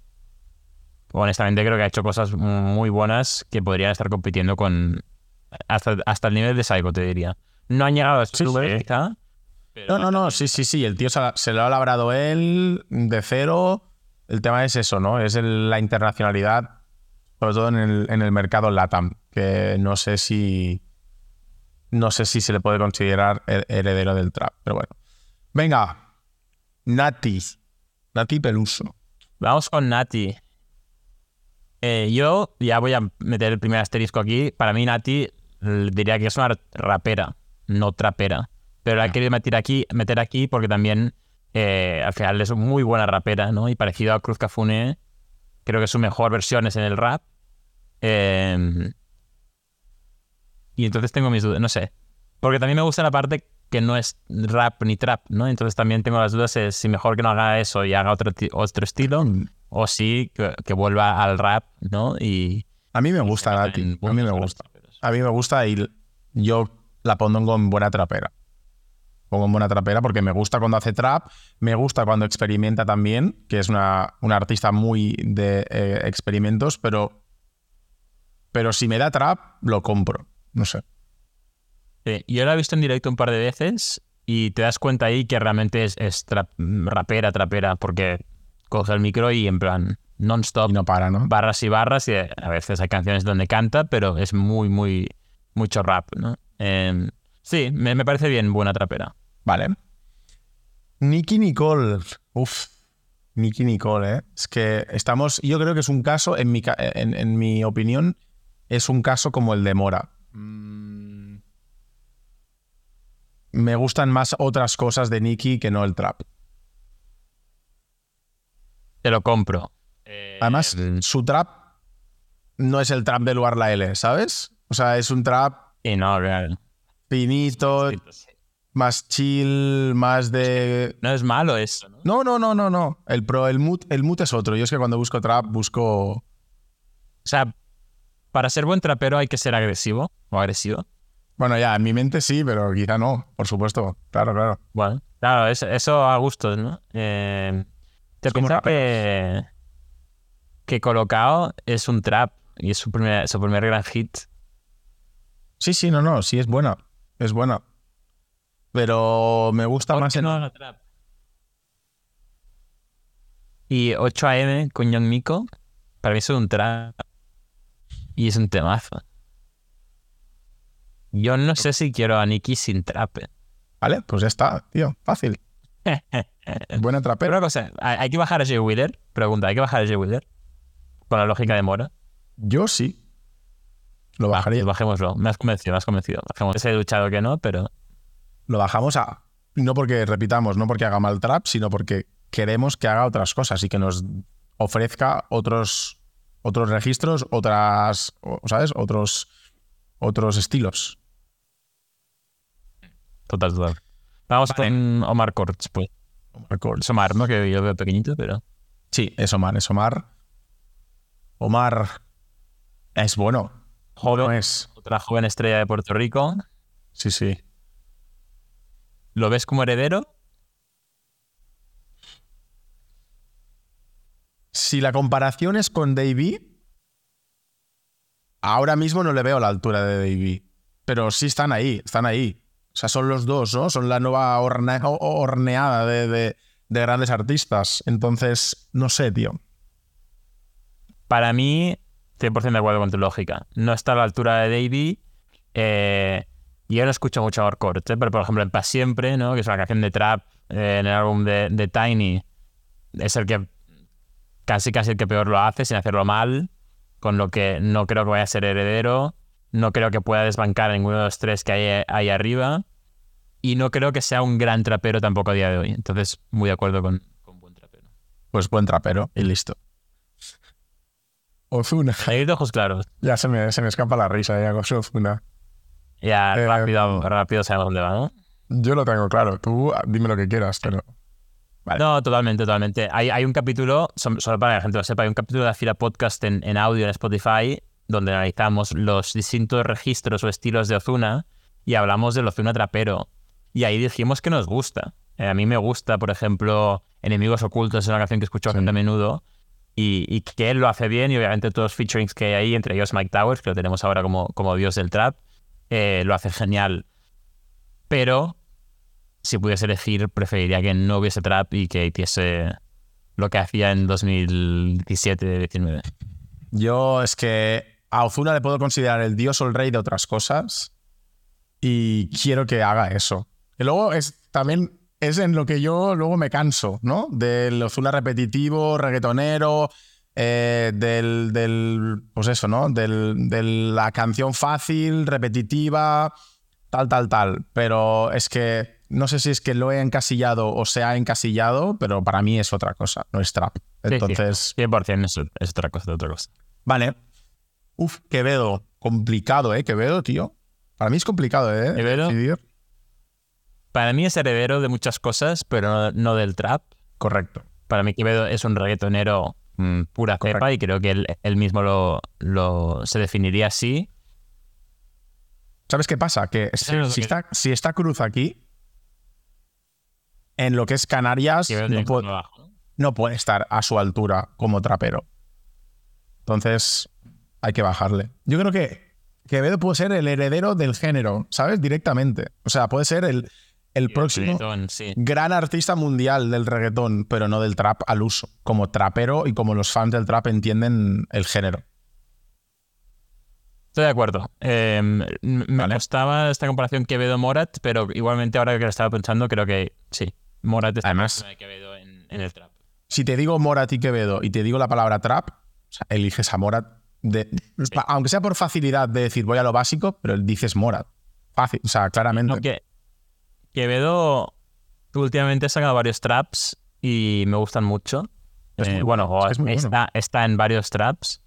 B: honestamente, creo que ha hecho cosas muy buenas que podrían estar compitiendo con. Hasta, hasta el nivel de Psycho, te diría. No han llegado a estos
A: Sí,
B: quizá. pero
A: No, no, no, sí, sí, sí. El tío se, lo ha labrado él de cero. El tema es eso, ¿no? Es el- la internacionalidad, sobre todo en el, en el mercado LATAM, que no sé si. No sé si se le puede considerar her- heredero del trap, pero bueno. Venga, Nati. Nati Peluso.
B: Vamos con Nati. Eh, yo ya voy a meter el primer asterisco aquí. Para mí, Nati diría que es una rapera, no trapera. Pero la he querido meter aquí, meter aquí porque también eh, al final es muy buena rapera, ¿no? Y parecido a Cruz Cafune, creo que su mejor versión es en el rap. Eh, y entonces tengo mis dudas, no sé. Porque también me gusta la parte que no es rap ni trap, ¿no? Entonces también tengo las dudas de si mejor que no haga eso y haga otro, otro estilo, o si que, que vuelva al rap, ¿no? Y...
A: A mí me gusta Nati. A mí me gusta. A mí me gusta y yo la pongo en buena trapera. Pongo en buena trapera porque me gusta cuando hace trap, me gusta cuando experimenta también, que es una, una artista muy de eh, experimentos, pero, pero si me da trap, lo compro. No sé.
B: Sí, yo la he visto en directo un par de veces y te das cuenta ahí que realmente es, es trap- rapera, trapera, porque coge el micro y en plan non-stop,
A: Y no para, ¿no?
B: barras y barras, y a veces hay canciones donde canta, pero es muy, muy, mucho rap, ¿no? Eh, sí, me, me parece bien buena trapera.
A: Vale. Nicky Nicole. Uf. Nicky Nicole, ¿eh? Es que estamos. Yo creo que es un caso, en mi, ca- en, en mi opinión, es un caso como el de Mora. Mm. Me gustan más otras cosas de Nicky que no el trap.
B: Te lo compro.
A: Además, su trap no es el trap de Luar la L, ¿sabes? O sea, es un trap
B: Y no, real.
A: finito, más chill, más de
B: No es malo eso, ¿no?
A: No, no, no, no, no. El pro, el mood, el mood es otro. Yo es que cuando busco trap busco.
B: O sea, para ser buen trapero hay que ser agresivo o agresivo.
A: Bueno, ya, en mi mente sí, pero quizá no, por supuesto. Claro, claro.
B: Bueno, claro, eso, eso a gustos, ¿no? Eh, te pensaba que, que Colocado es un trap y es su primer, su primer gran hit.
A: Sí, sí, no, no, sí es buena. Es buena. Pero me gusta
B: ¿Por
A: más en.
B: no haga trap? Y 8am con Young Miko, para mí es un trap y es un temazo. Yo no sé si quiero a Nicky sin trap. eh.
A: Vale, pues ya está, tío. Fácil. Buena
B: Pero
A: trapera.
B: una cosa, ¿hay que bajar a Jay Wheeler? Pregunta, ¿hay que bajar a Jay Wheeler? Con la lógica de Mora.
A: Yo sí. Lo bajaría.
B: pues bajémoslo. Me has convencido, me has convencido. Bajemos. Ese duchado que no, pero.
A: lo bajamos a. No porque repitamos, no porque haga mal trap, sino porque queremos que haga otras cosas y que nos ofrezca otros, otros registros, otras, ¿sabes? Otros, otros estilos.
B: Total, total. Vamos con Omar Kortz, pues.
A: Omar Kortz.
B: Es Omar, ¿no? Que yo veo pequeñito, pero...
A: Sí, es Omar, es Omar. Omar es bueno.
B: Joven,
A: No es.
B: otra joven estrella de Puerto Rico.
A: Sí, sí.
B: ¿Lo ves como heredero?
A: Si la comparación es con Davey, ahora mismo no le veo la altura de Davey. Pero sí están ahí, están ahí. O sea, son los dos, ¿no? Son la nueva horneada de, de- de grandes artistas. Entonces, no sé, tío.
B: Para mí, 100% de acuerdo con tu lógica. No está a la altura de Davey. Eh, yo no escucho mucho Kortz, ¿eh? pero por ejemplo en Pa' Siempre, ¿no? que es una canción de trap eh, en el álbum de Tiny, es el que casi casi el que peor lo hace sin hacerlo mal, con lo que no creo que vaya a ser heredero, no creo que pueda desbancar a ninguno de los tres que hay ahí arriba y no creo que sea un gran trapero tampoco a día de hoy. Entonces, muy de acuerdo con, con buen trapero.
A: Pues buen trapero y listo. Ozuna.
B: Hay ojos claros.
A: Ya se me, se me escapa la risa, ya con Ozuna.
B: Ya,
A: Eh,
B: rápido, rápido sabemos dónde va, ¿no?
A: Yo lo tengo claro. Tú dime lo que quieras, pero. Vale.
B: No, totalmente, totalmente. Hay, hay un capítulo, solo para que la gente lo sepa, hay un capítulo de la fila podcast en, en audio en Spotify donde analizamos los distintos registros o estilos de Ozuna y hablamos del Ozuna trapero. Y ahí dijimos que nos gusta. Eh, a mí me gusta, por ejemplo, Enemigos Ocultos, es una canción que escucho bastante a menudo y, y que él lo hace bien y obviamente todos los featurings que hay ahí, entre ellos Mike Towers, que lo tenemos ahora como, como dios del trap, eh, lo hace genial. Pero si pudiese elegir, preferiría que no hubiese trap y que hiciese lo que hacía en 2017-19.
A: Yo es que a Ozuna le puedo considerar el dios o el rey de otras cosas y quiero que haga eso. Y luego es también es en lo que yo luego me canso, ¿no? Del Ozuna repetitivo, reggaetonero, eh, del, del, pues eso, ¿no? Del, de la canción fácil, repetitiva, tal, tal, tal. Pero es que no sé si es que lo he encasillado o se ha encasillado, pero para mí es otra cosa, no es trap.
B: Sí, sí.
A: Entonces,
B: 100% es, es otra cosa, otra cosa.
A: Vale. Uf, Quevedo. Complicado, ¿eh? Quevedo, tío. Para mí es complicado, ¿eh?
B: Quevedo.
A: Decidir.
B: Para mí es heredero de muchas cosas, pero no, del trap.
A: Correcto.
B: Para mí Quevedo es un reggaetonero mm, pura
A: Correcto.
B: cepa y creo que él, él mismo lo, lo- se definiría así.
A: ¿Sabes qué pasa? Que si, si está, si está Cruz aquí, en lo que es Canarias, puede,
B: ¿no?
A: no puede estar a su altura como trapero. Entonces, hay que bajarle. Yo creo que Quevedo puede ser el heredero del género, ¿sabes? Directamente. O sea, puede ser el, el
B: el
A: próximo
B: reggaetón, sí.
A: gran artista mundial del reggaetón, pero no del trap al uso, como trapero y como los fans del trap entienden el género.
B: Estoy de acuerdo. Eh, m- me
A: Vale.
B: gustaba esta comparación Quevedo-Morat, pero igualmente ahora que lo estaba pensando, creo que sí. Morat está
A: Además-
B: de Quevedo en, en el trap.
A: Si te digo Morat y Quevedo y te digo la palabra trap, o sea, eliges a Morat, de, aunque sea por facilidad de decir voy a lo básico, pero dices Morat. Fácil, o sea, claramente.
B: No, que Quevedo últimamente ha sacado varios traps y me gustan mucho.
A: Es
B: Eh,
A: muy
B: bueno,
A: es
B: está, está en varios traps,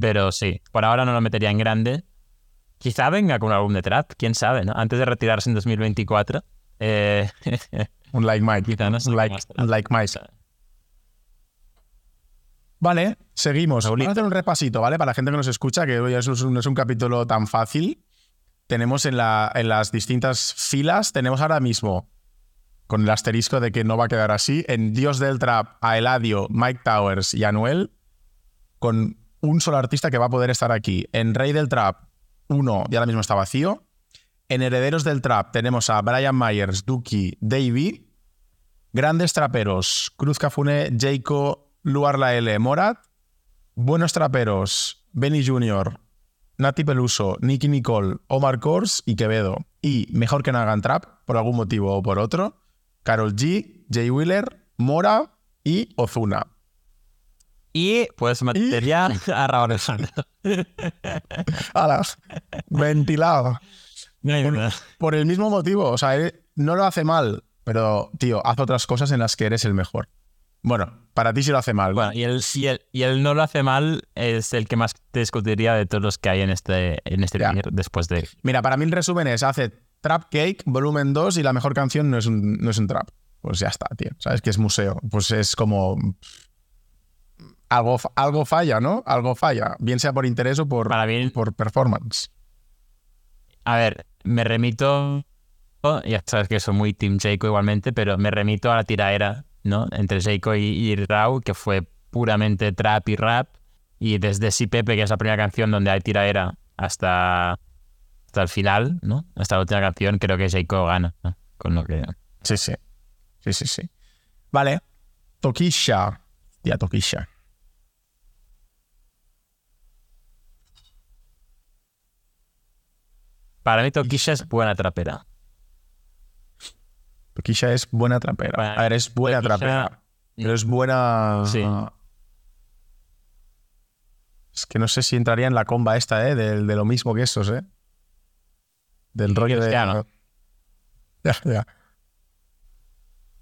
B: pero sí, por ahora no lo metería en grande. Quizá venga con un álbum de trap, quién sabe, ¿no? Antes de retirarse en 2024. Eh,
A: Un like Mike.
B: Quizá no
A: un like, like Mike. Vale, seguimos. Vamos a hacer un repasito, ¿vale? Para la gente que nos escucha, que hoy eso es un- no es un capítulo tan fácil. Tenemos en, la- en las distintas filas, tenemos ahora mismo, con el asterisco de que no va a quedar así, en Dios del Trap, a Eladio, Mike Towers y Anuel, con un solo artista que va a poder estar aquí. En Rey del Trap, uno y ahora mismo está vacío. En Herederos del Trap tenemos a Brian Myers, Duki, Davey. Grandes traperos, Cruz Cafune, Jayco, Luar La L, Morat. Buenos traperos, Benny Jr., Nati Peluso, Nicky Nicole, Omar Kors y Quevedo. Y mejor que no hagan trap, por algún motivo o por otro, Carol G, Jay Wheeler, Mora y Ozuna.
B: y pues meter ya a Raúl.
A: ¡Hala! Ventilado.
B: No hay nada.
A: Por el mismo motivo, o sea, he, no lo hace mal, pero, tío, haz otras cosas en las que eres el mejor. Bueno, para ti sí lo hace mal.
B: Bueno, y el, y el, y el no lo hace mal es el que más te discutiría de todos los que hay en este, en este después de.
A: Mira, para mí el resumen es, hace Trap Cake, volumen 2 y la mejor canción no es un, no es un trap. Pues ya está, tío. ¿Sabes que es museo? Pues es como... Algo, algo falla, ¿no? Algo falla. Bien sea por interés o por,
B: Para mí,
A: por performance.
B: a ver, me remito. Ya sabes que soy muy Team Jayco igualmente, pero me remito a la tiraera, ¿no? Entre Jayco y, y Rau, que fue puramente trap y rap. Y desde Si Pepe, que es la primera canción donde hay tiraera, hasta, hasta el final, ¿no? Hasta la última canción, creo que Jayco gana, ¿no? Con lo que.
A: Sí, sí. Sí, sí, sí. Vale. Tokisha. Ya, Tokisha.
B: Para mí, Tokisha es buena trapera.
A: Tokisha es buena trapera.
B: Para-
A: A ver, es buena trapera. Pero es buena...
B: Sí.
A: Es que no sé si entraría en la comba esta, ¿eh? De, de lo mismo que esos, ¿eh? Del rollo de... Ya, ya.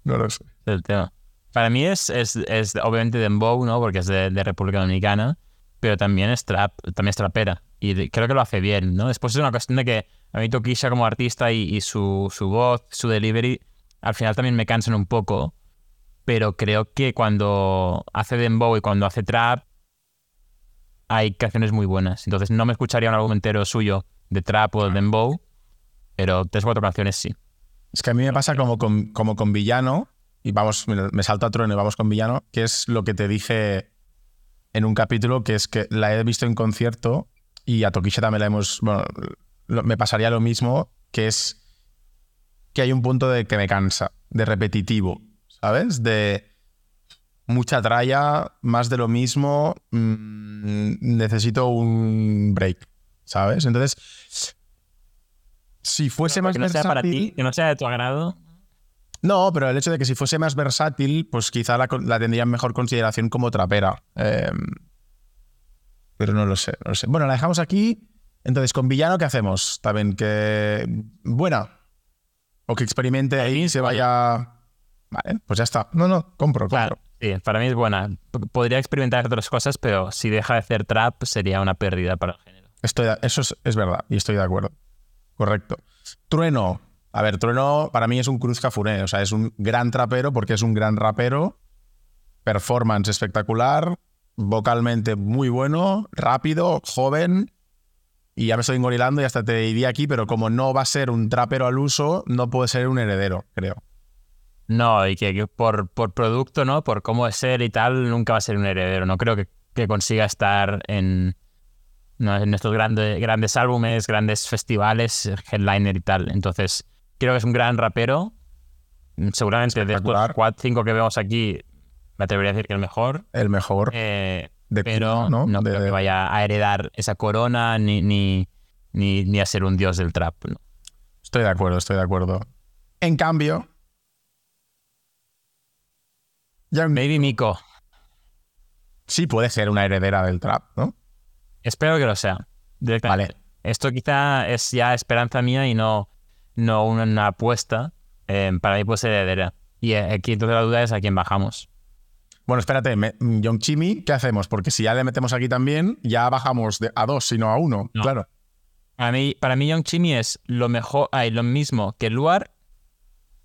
A: No lo sé.
B: el tema. Para mí es, es, es obviamente Dembow, ¿no? Porque es de, de República Dominicana, pero también es trap, también es trapera. Y creo que lo hace bien, ¿no? Después es una cuestión de que a mí Tokisha como artista y, y su, su voz, su delivery, al final también me cansan un poco. Pero creo que cuando hace Dembow y cuando hace trap, hay canciones muy buenas. Entonces no me escucharía un álbum entero suyo de trap o de Dembow, pero tres o cuatro canciones sí.
A: Es que a mí me pasa como con, como con Villano, y vamos, me salto a trueno y vamos con Villano, que es lo que te dije en un capítulo, que es que la he visto en concierto y a Tokisha también la hemos. Bueno, me pasaría lo mismo, que es que hay un punto de que me cansa, de repetitivo, ¿sabes? De mucha tralla, más de lo mismo, mm, necesito un break, ¿sabes? Entonces, si fuese más
B: que no sea para
A: versátil-
B: ti, que no sea de tu agrado.
A: no, pero el hecho de que si fuese más versátil, pues quizá la, la tendría en mejor consideración como trapera. Eh, pero no lo sé, no lo sé. Bueno, la dejamos aquí. Entonces, con Villano, ¿qué hacemos? También que. Buena. O que experimente ahí, se vaya. Vale, pues ya está. No, no, compro, compro.
B: Claro, sí, para mí es buena. Podría experimentar otras cosas, pero si deja de hacer trap sería una pérdida para el género.
A: Estoy eso es, es verdad y estoy de acuerdo. Correcto. Trueno. A ver, Trueno para mí es un cruz cafuné. O sea, es un gran trapero porque es un gran rapero. Performance espectacular. Vocalmente muy bueno. Rápido, joven. Y ya me estoy engorilando y hasta te diría aquí, pero como no va a ser un trapero al uso, no puede ser un heredero, creo.
B: No, y que, que por, por producto, ¿no? Por cómo es él y tal, nunca va a ser un heredero. No creo que, que consiga estar en, no, en estos grandes, grandes álbumes, grandes festivales, headliner y tal. Entonces, creo que es un gran rapero. Seguramente de
A: Espectacular.
B: cuatro, cinco que vemos aquí, me atrevería a decir que el mejor.
A: El mejor.
B: Eh,
A: De
B: pero no,
A: ¿no? De-
B: creo que vaya a heredar esa corona ni, ni, ni, ni a ser un dios del trap. ¿no?
A: Estoy de acuerdo, estoy de acuerdo. En cambio. Young
B: Baby Miko,
A: sí puede ser una heredera del trap, ¿no?
B: espero que lo sea. Directamente.
A: Vale.
B: Esto quizá es ya esperanza mía y no, no una, una apuesta. Eh, para mí puede ser heredera. Y eh, aquí entonces la duda es a quién bajamos.
A: Bueno, espérate, Young Chimi, ¿qué hacemos? Porque si ya le metemos aquí también, ya bajamos de, a dos, sino a uno.
B: No.
A: Claro.
B: Para mí, para mí Young Chimmy es lo mejor, hay lo mismo que Luar,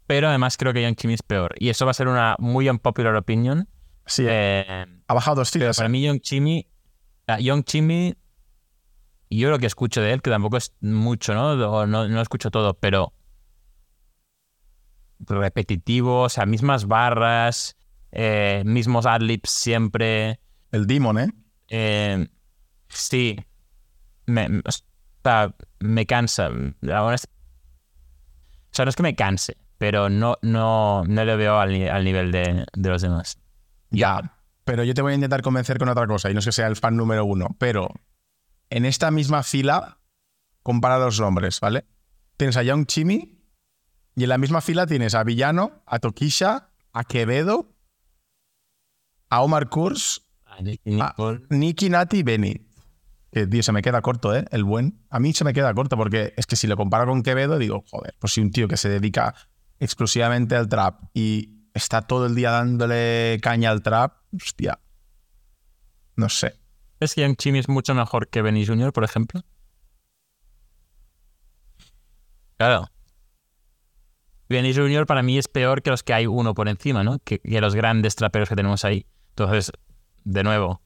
B: pero además creo que Young Chimmy es peor. Y eso va a ser una muy unpopular opinion.
A: Sí,
B: Eh,
A: ha bajado dos
B: Pero
A: filas.
B: para mí Young Chimmy, ah, Young Chimmy, yo lo que escucho de él, que tampoco es mucho, ¿no? No, no escucho todo, pero repetitivo, o sea, mismas barras, eh, mismos adlibs siempre.
A: El Demon, ¿eh?
B: eh, sí, me, o sea, me cansa. Ahora es- o sea, no es que me canse, pero no, no, no le veo al, al nivel de, de los demás.
A: Ya. Pero yo te voy a intentar convencer con otra cosa, y no es que sea el fan número uno, pero en esta misma fila, compara los nombres, ¿vale? Tienes a Young Chimi, y en la misma fila tienes a Villano, a Tokisha, a Quevedo, a Omar Kurz, Ah, Nicky, Nati y Benny. Que, tío, se me queda corto, ¿eh? El buen. A mí se me queda corto porque es que si lo comparo con Quevedo, digo, joder, pues si un tío que se dedica exclusivamente al trap y está todo el día dándole caña al trap, hostia. No sé.
B: ¿Es que Young Chimmy es mucho mejor que Benny Jr., por ejemplo? Claro. Benny Jr. para mí es peor que los que hay uno por encima, ¿no? Que, que los grandes traperos que tenemos ahí. Entonces, de nuevo,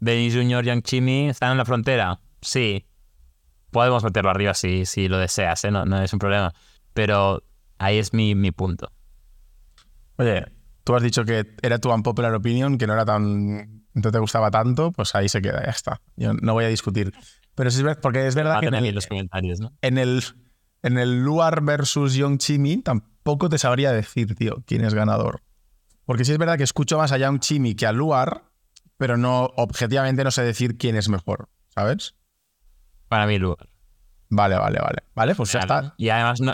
B: Benny Jr., Young Chimmy están en la frontera. Sí. Podemos meterlo arriba si, si lo deseas, ¿eh? no, no es un problema. Pero ahí es mi, mi punto.
A: Oye, tú has dicho que era tu unpopular opinion, que no era tan. no te gustaba tanto, pues ahí se queda, ya está. Yo no voy a discutir. Pero sí es ver- porque es verdad
B: Va
A: que en el,
B: los comentarios, ¿no?
A: en el, en el Luar versus Young Chimmy tampoco te sabría decir, tío, quién es ganador. Porque sí es verdad que escucho más a Young Chimmy que a Luar, pero no, objetivamente no sé decir quién es mejor, ¿sabes?
B: Para mí, lugar.
A: Vale, vale, vale. Vale, pues ya está.
B: Y además, no,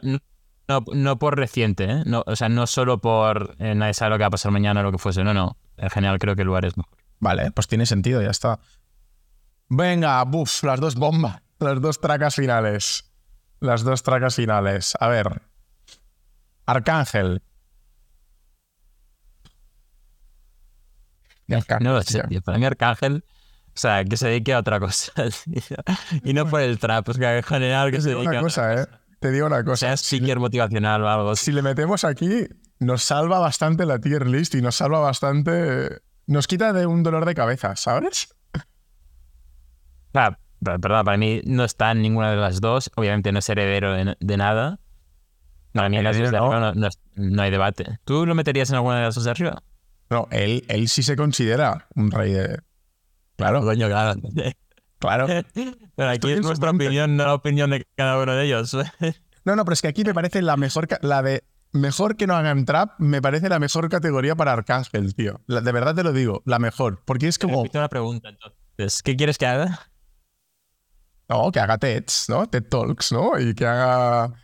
B: no, no- por reciente, ¿eh? No, o sea, no solo por eh, nadie sabe lo que va a pasar mañana o lo que fuese. No, no. En general creo que el lugar es mejor.
A: Vale, pues tiene sentido, ya está. Venga, buf, las dos bombas, las dos tracas finales. Las dos tracas finales. A ver. Arcángel. Arcángel,
B: No lo sé,
A: tío.
B: Para mí, Arcángel, o sea, que se dedique a otra cosa. tío. y no por el trap, pues que en general que se dedique
A: una
B: a otra
A: cosa, ¿eh? Te digo una
B: O
A: cosa.
B: sea, speaker motivacional o algo así.
A: Si le metemos aquí, nos salva bastante la tier list y nos salva bastante. Nos quita de un dolor de cabeza, ¿sabes?
B: Pero- perdón, para mí no está en ninguna de las dos. Obviamente no es heredero de, de nada. Para mí en las dos de arriba no, no es- no hay debate. ¿Tú lo meterías en alguna de las dos de arriba?
A: No, él, él sí se considera un rey de. Claro,
B: Coño, claro.
A: claro.
B: Pero aquí es nuestra opinión, no la opinión de cada uno de ellos.
A: No, no, pero es que aquí me parece la mejor. La de mejor que no hagan trap, me parece la mejor categoría para Arcángel, tío. La- de verdad te lo digo, la mejor. Porque es como.
B: Repito la pregunta, entonces. ¿Qué quieres que haga?
A: No, que haga TEDs, ¿no? TED Talks, ¿no? Y que haga.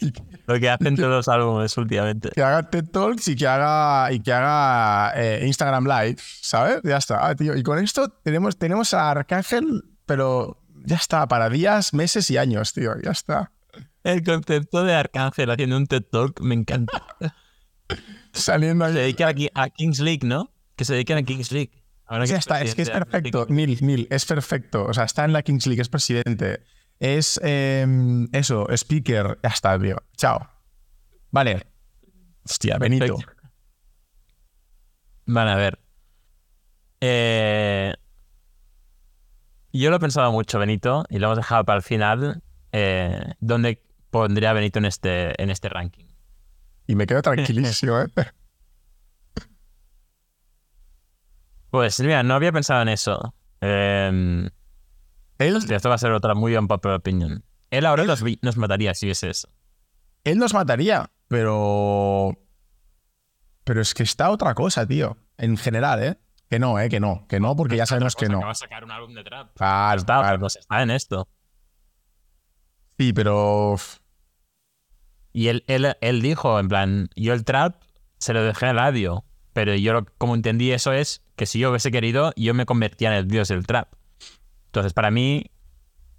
B: Lo que hacen todos los álbumes últimamente.
A: Que haga TED Talks y que haga, y que haga eh, Instagram Live, ¿sabes? Ya está, ah, tío. Y con esto tenemos, tenemos a Arcángel, pero ya está, para días, meses y años, tío. Ya está.
B: El concepto de Arcángel haciendo un TED Talk me encanta.
A: Saliendo
B: Se
A: ahí.
B: dedica aquí a Kings League, ¿no? Que se dediquen a Kings League. Ahora
A: Ya está, es que es perfecto. Mil, mil, es perfecto. O sea, está en la Kings League, es presidente. Es eh, eso, speaker. Ya está, tío. Chao. Vale. Hostia, Benito.
B: Vale, a ver. Eh, yo lo he pensado mucho, Benito, y lo hemos dejado para el final. Eh, ¿Dónde pondría Benito en este, en este ranking?
A: Y me quedo tranquilísimo, ¿eh?
B: Pues mira, no había pensado en eso. Eh,
A: Él,
B: hostia, esto va a ser otra muy unpopular opinion. Él ahora nos, mataría si viese eso.
A: él nos mataría, pero. Pero es que está otra cosa, tío. En general, ¿eh? Que no, ¿eh? Que no. Que no, porque ya sabemos que no.
B: Acaba de sacar un álbum de trap.
A: Claro,
B: Está,
A: claro.
B: pues está en esto.
A: Sí, pero.
B: Y él, él, él dijo, en plan, yo el trap se lo dejé al radio, pero yo como entendí eso es que si yo hubiese querido, yo me convertía en el dios del trap. Entonces, para mí,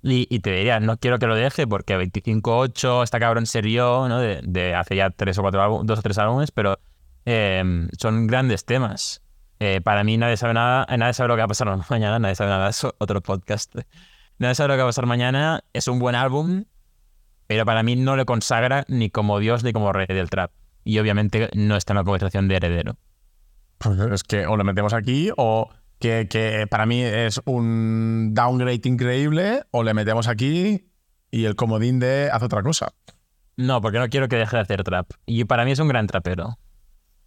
B: y, te diría, no quiero que lo deje porque 25-8, esta cabrón serio, ¿no? De, de hace ya tres o cuatro álbumes, dos o tres álbumes, pero eh, son grandes temas. Eh, para mí nadie sabe nada, eh, nadie sabe lo que va a pasar mañana, nadie sabe nada, es otro podcast. Nadie sabe lo que va a pasar mañana, es un buen álbum, pero para mí no le consagra ni como dios ni como rey del trap. Y obviamente no está en la conversación de heredero.
A: Pues es que o lo metemos aquí o que, que para mí es un downgrade increíble o le metemos aquí y el comodín de haz otra cosa.
B: No, porque no quiero que deje de hacer trap. Y para mí es un gran trapero.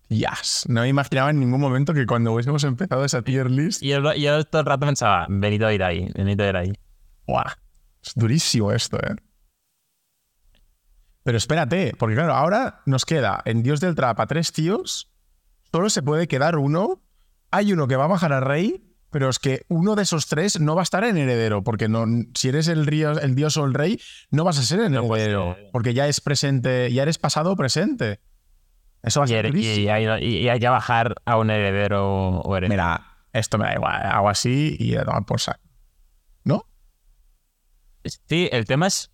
A: Yes. No me imaginaba en ningún momento que cuando hubiésemos empezado esa tier list.
B: Y yo, yo todo el rato pensaba, Benito a ir ahí, Benito a ir ahí.
A: ¡Buah! Es durísimo esto, ¿eh? Pero espérate, porque claro, ahora nos queda en Dios del Trap a tres tíos, solo se puede quedar uno. Hay uno que va a bajar a rey, pero es que uno de esos tres no va a estar en heredero, porque no, si eres el, río- el dios o el rey, no vas a ser en heredero, porque ya es presente, ya eres pasado o presente. Eso va a ser
B: y hay, y- y hay que bajar a un heredero o heredero.
A: Mira, esto me da igual, hago así y a tomar por saco. ¿No?
B: Sí, el tema es.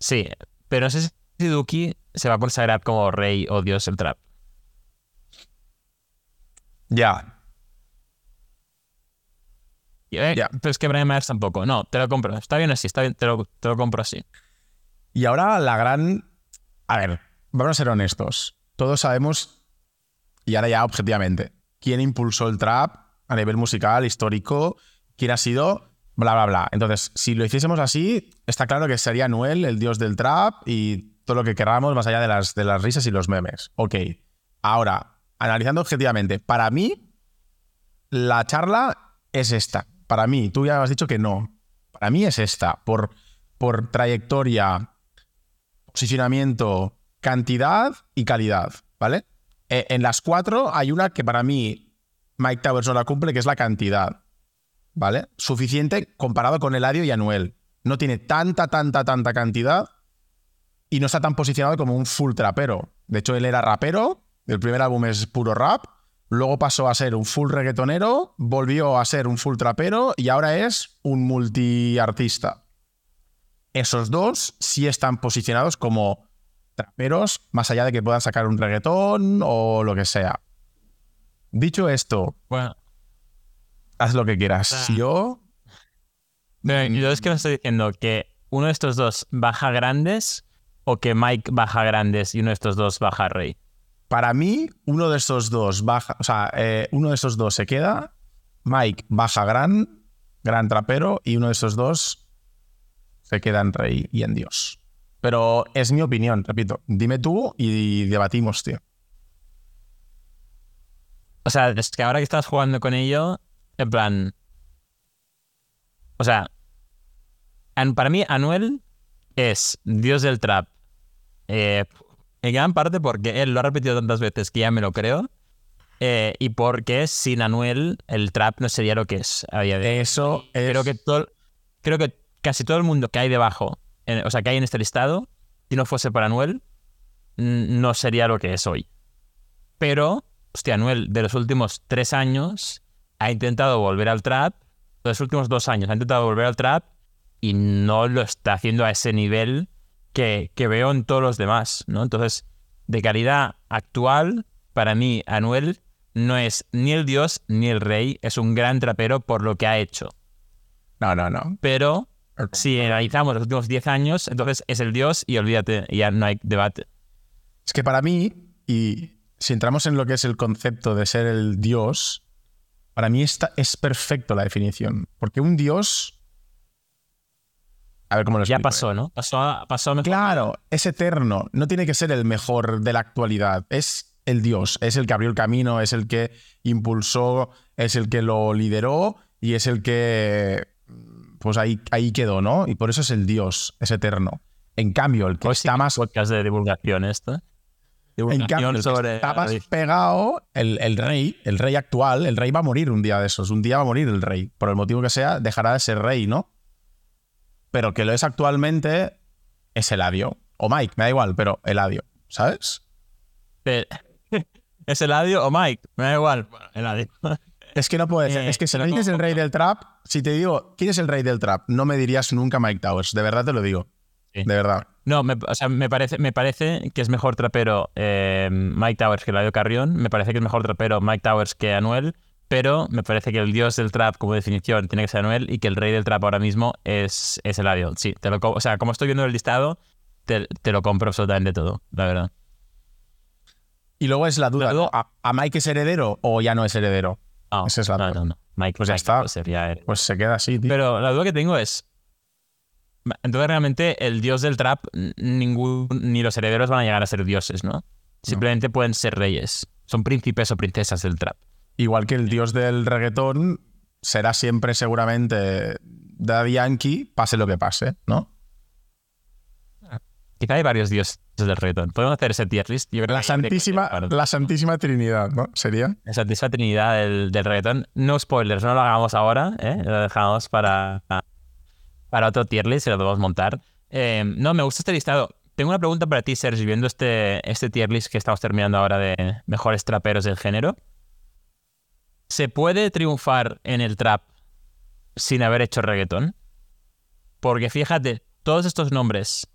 B: Sí, Pero no sé si Duki se va a consagrar como rey o dios del trap.
A: Ya.
B: Eh,
A: Ya.
B: Pero es que Brian Myers tampoco. No, te lo compro. Está bien así, está bien, te lo, te lo compro así.
A: Y ahora la gran. A ver, vamos a ser honestos. Todos sabemos, y ahora ya objetivamente, quién impulsó el trap a nivel musical, histórico, quién ha sido, bla, bla, bla. Entonces, si lo hiciésemos así, está claro que sería Noel, el dios del trap, y todo lo que queramos más allá de las, de las risas y los memes. Ok. Ahora, analizando objetivamente, para mí, la charla es esta. Para mí, tú ya has dicho que no. Para mí es esta. Por, por trayectoria, posicionamiento, cantidad y calidad, ¿vale? Eh, en las cuatro hay una que para mí Mike Towers no la cumple, que es la cantidad, ¿vale? Suficiente comparado con Eladio y Anuel. No tiene tanta, tanta, tanta cantidad y no está tan posicionado como un full trapero. De hecho, él era rapero, el primer álbum es puro rap, luego pasó a ser un full reggaetonero, volvió a ser un full trapero y ahora es un multiartista. Esos dos sí están posicionados como traperos, más allá de que puedan sacar un reggaetón o lo que sea. Dicho esto,
B: Bueno,
A: haz lo que quieras.
B: Ah.
A: Yo,
B: no, yo es que no estoy diciendo que uno de estos dos baja grandes o que Mike baja grandes y uno de estos dos baja rey.
A: Para mí, uno de estos dos baja, o sea, eh, uno de estos dos se queda, Mike baja gran, gran trapero, y uno de estos dos se queda en rey y en Dios. Pero es mi opinión, repito. Dime tú y debatimos, tío.
B: O sea, es que ahora que estás jugando con ello, en plan. O sea, para mí, Anuel es Dios del trap. eh, en gran parte porque él lo ha repetido tantas veces que ya me lo creo. eh, y porque sin Anuel el trap no sería lo que es a día de hoy.
A: Eso es.
B: Creo que, todo, creo que casi todo el mundo que hay debajo, en- o sea, que hay en este listado, si no fuese por Anuel, no sería lo que es hoy. Pero, hostia, Anuel de los últimos tres años ha intentado volver al trap, de los últimos dos años ha intentado volver al trap y no lo está haciendo a ese nivel que, que veo en todos los demás, ¿no? Entonces, de calidad actual, para mí, Anuel no es ni el dios ni el rey, es un gran trapero por lo que ha hecho.
A: No, no, no.
B: Pero si analizamos los últimos 10 años, entonces es el dios y olvídate, ya no hay debate.
A: Es que para mí, y si entramos en lo que es el concepto de ser el dios, para mí esta es perfecto la definición. Porque un dios. A ver cómo lo
B: Ya pasó, ¿no? Pasó a, pasó a mejor.
A: Claro, es eterno. No tiene que ser el mejor de la actualidad. Es el Dios. Es el que abrió el camino, es el que impulsó, es el que lo lideró y es el que. Pues ahí, ahí quedó, ¿no? Y por eso es el Dios, es eterno. En cambio, el que
B: sí
A: está más.
B: podcast de divulgación esto.
A: En
B: Divulgación
A: cambio, el que
B: sobre
A: está más pegado, el, el rey, el rey actual, el rey va a morir un día de esos. Un día va a morir el rey. Por el motivo que sea, dejará de ser rey, ¿no? Pero que lo es actualmente es Eladio. O Mike, me da igual, pero Eladio, ¿sabes?
B: ¿Es Eladio o Mike? Me da igual. Bueno, Eladio.
A: Es que no puede ser.
B: Eh,
A: es que si me dices
B: ¿cómo?
A: el rey del trap, si te digo, ¿quién es el rey del trap? No me dirías nunca Mike Towers. De verdad te lo digo.
B: Sí.
A: De verdad.
B: No, me, o sea, me parece, me parece que es mejor trapero eh, Mike Towers que Eladio Carrión. Me parece que es mejor trapero Mike Towers que Anuel. Pero me parece que el dios del trap, como definición, tiene que ser Anuel y que el rey del trap ahora mismo es, es Eladio. Sí, te lo, o sea, como estoy viendo el listado, te, te lo compro absolutamente todo, la verdad.
A: Y luego es la duda.
B: Luego-
A: ¿no? ¿A, a Mike es heredero o ya no es heredero?
B: No,
A: Esa es la
B: no,
A: duda.
B: no, no. Mike,
A: Pues ya
B: Mike
A: está.
B: no sería.
A: Pues se queda así, tío.
B: Pero la duda que tengo es. Entonces, realmente, el dios del trap, ningún, ni los herederos van a llegar a ser dioses, ¿no? Simplemente pueden ser reyes. Son príncipes o princesas del trap.
A: Igual que el dios del reggaetón será siempre seguramente Daddy Yankee, pase lo que pase, ¿no?
B: Quizá hay varios dioses del reggaetón. Podemos hacer ese tier list. Yo creo
A: La
B: que hay que-
A: santísima, la santísima trinidad, ¿no? Sería.
B: La santísima trinidad del, del reggaetón. No spoilers, no lo hagamos ahora, ¿eh? Lo dejamos para, para otro tier list y lo podemos montar. Eh, no, me gusta este listado. Tengo una pregunta para ti, Sergio, viendo este, este tier list que estamos terminando ahora de mejores traperos del género. ¿Se puede triunfar en el trap sin haber hecho reggaetón? Porque fíjate, todos estos nombres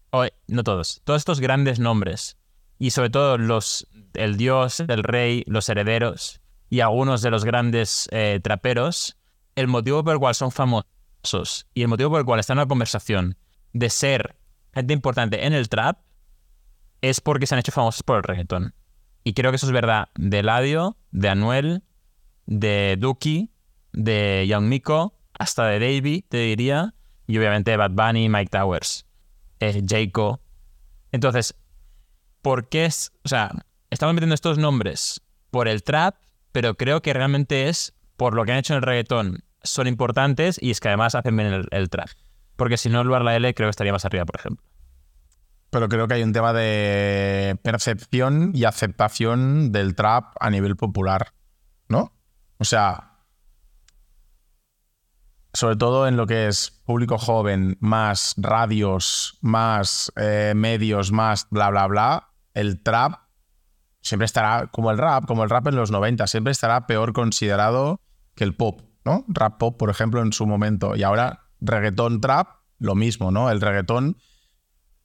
B: no todos, todos estos grandes nombres, y sobre todo los, el dios, el rey, los herederos y algunos de los grandes eh, traperos, el motivo por el cual son famosos y el motivo por el cual están en la conversación de ser gente importante en el trap es porque se han hecho famosos por el reggaetón. Y creo que eso es verdad de Ladio, de Anuel, de Duki, de Young Miko, hasta de Davey, te diría, y obviamente Bad Bunny, Mike Towers, Jayco. Entonces, ¿por qué es? O sea, estamos metiendo estos nombres por el trap, pero creo que realmente es por lo que han hecho en el reggaetón. Son importantes y es que además hacen bien el, trap. Porque si no, el Luar la L creo que estaría más arriba, por ejemplo.
A: Pero creo que hay un tema de percepción y aceptación del trap a nivel popular. O sea, sobre todo en lo que es público joven, más radios, más eh, medios, más bla, bla, bla, el trap siempre estará, como el rap, como el rap en los 90, siempre estará peor considerado que el pop, ¿no? Rap pop, por ejemplo, en su momento. Y ahora reggaetón trap, lo mismo, ¿no? El reggaetón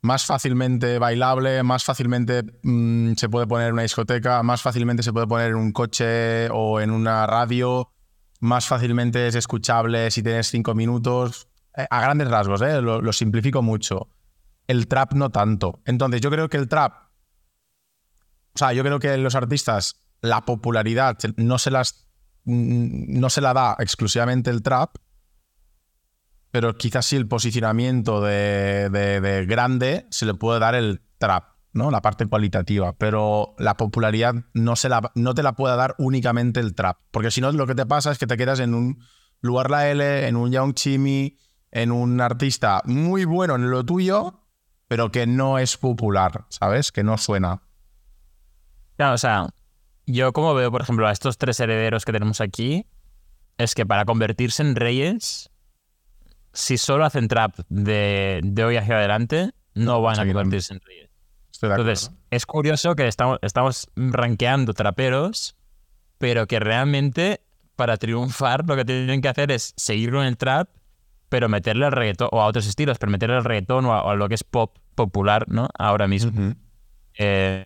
A: más fácilmente bailable, más fácilmente mm, se puede poner en una discoteca, más fácilmente se puede poner en un coche o en una radio, más fácilmente es escuchable si tienes cinco minutos. Eh, a grandes rasgos, ¿eh? lo, simplifico mucho. El trap no tanto. Entonces yo creo que el trap, o sea, yo creo que los artistas la popularidad no se las mm, no se la da exclusivamente el trap, pero quizás sí el posicionamiento de, grande se le puede dar el trap, ¿no? La parte cualitativa, pero la popularidad no, se la, no te la puede dar únicamente el trap, porque si no lo que te pasa es que te quedas en un lugar la L, en un Young Chimmy, en un artista muy bueno en lo tuyo, pero que no es popular, ¿sabes? Que no suena.
B: Claro, o sea, yo como veo, por ejemplo, a estos tres herederos que tenemos aquí, es que para convertirse en reyes si solo hacen trap de, hoy hacia adelante, no van a convertirse en reyes. Entonces, es curioso que estamos, estamos rankeando traperos, pero que realmente para triunfar lo que tienen que hacer es seguir con el trap, pero meterle al reggaetón, o a otros estilos, pero meterle al reggaetón o a, lo que es pop popular, ¿no? Ahora mismo. Eh,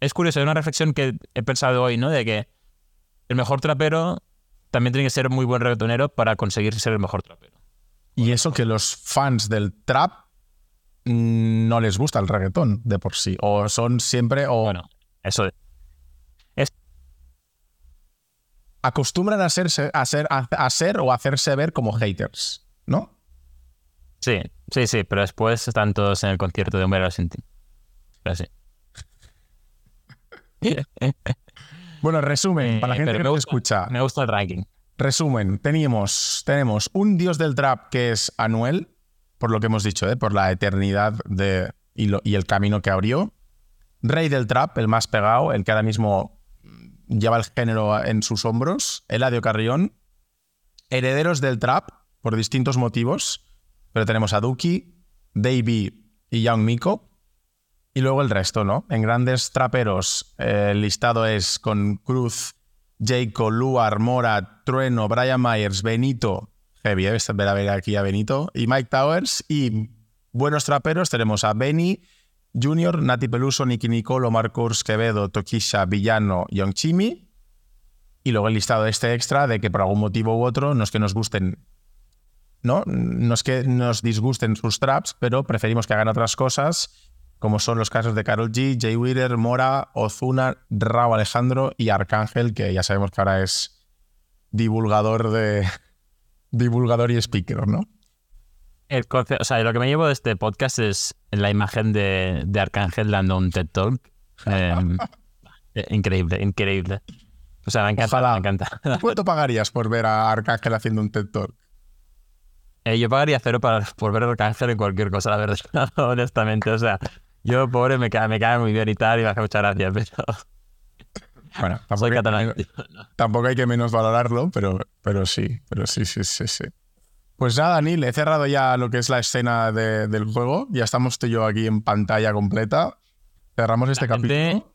B: es curioso, hay una reflexión que he pensado hoy, ¿no? De que el mejor trapero también tiene que ser muy buen reggaetonero para conseguir ser el mejor trapero.
A: Y eso que los fans del trap no les gusta el reggaetón de por sí. O son siempre. O
B: bueno, eso es.
A: Acostumbran a, serse, a, ser, a, ser o hacerse ver como haters, ¿no?
B: Sí, sí, sí, pero después están todos en el concierto de Homero Simpson. Pero sí.
A: bueno, resumen, para la eh, gente que me escucha.
B: Me gusta el ranking.
A: Resumen, tenemos, tenemos un dios del trap que es Anuel, por lo que hemos dicho, ¿eh? por la eternidad de, y, el camino que abrió. Rey del trap, el más pegado, el que ahora mismo lleva el género en sus hombros. Eladio Carrión. Herederos del trap, por distintos motivos. Pero tenemos a Duki, Davey y Young Miko. Y luego el resto, ¿no? En grandes traperos, el listado es con Cruz, Jacob, Luar, Mora, Trueno, Brian Myers, Benito, heavy, ¿eh? ver a ver aquí a Benito, y Mike Towers. Y buenos traperos tenemos a Benny Junior, Nati Peluso, Nicky Nicolo, Marcos Quevedo, Tokisha, Villano, Young Chimi. Y luego el listado este extra de que por algún motivo u otro no es que nos gusten, ¿no? No es que nos disgusten sus traps, pero preferimos que hagan otras cosas como son los casos de Carol G, Jay Wheeler, Mora, Ozuna, Raúl Alejandro y Arcángel, que ya sabemos que ahora es divulgador de divulgador y speaker, ¿no?
B: El o sea, lo que me llevo de este podcast es la imagen de, Arcángel dando un TED Talk. Em, eh, increíble, increíble. O sea, me encanta. Me encanta.
A: ¿Cuánto pagarías por ver a Arcángel haciendo un TED Talk?
B: Eh, yo pagaría cero para, por ver a Arcángel en cualquier cosa, la verdad, honestamente. O sea, yo, pobre, me cae, me cae muy bien y tal, y me hace muchas gracias, pero.
A: Bueno, tampoco, Soy catalán. Hay, tampoco hay que menos valorarlo, pero, pero sí, pero sí, sí, sí, sí. Pues nada, Neil, he cerrado ya lo que es la escena del juego. Ya estamos tú y yo aquí en pantalla completa. Cerramos este capítulo.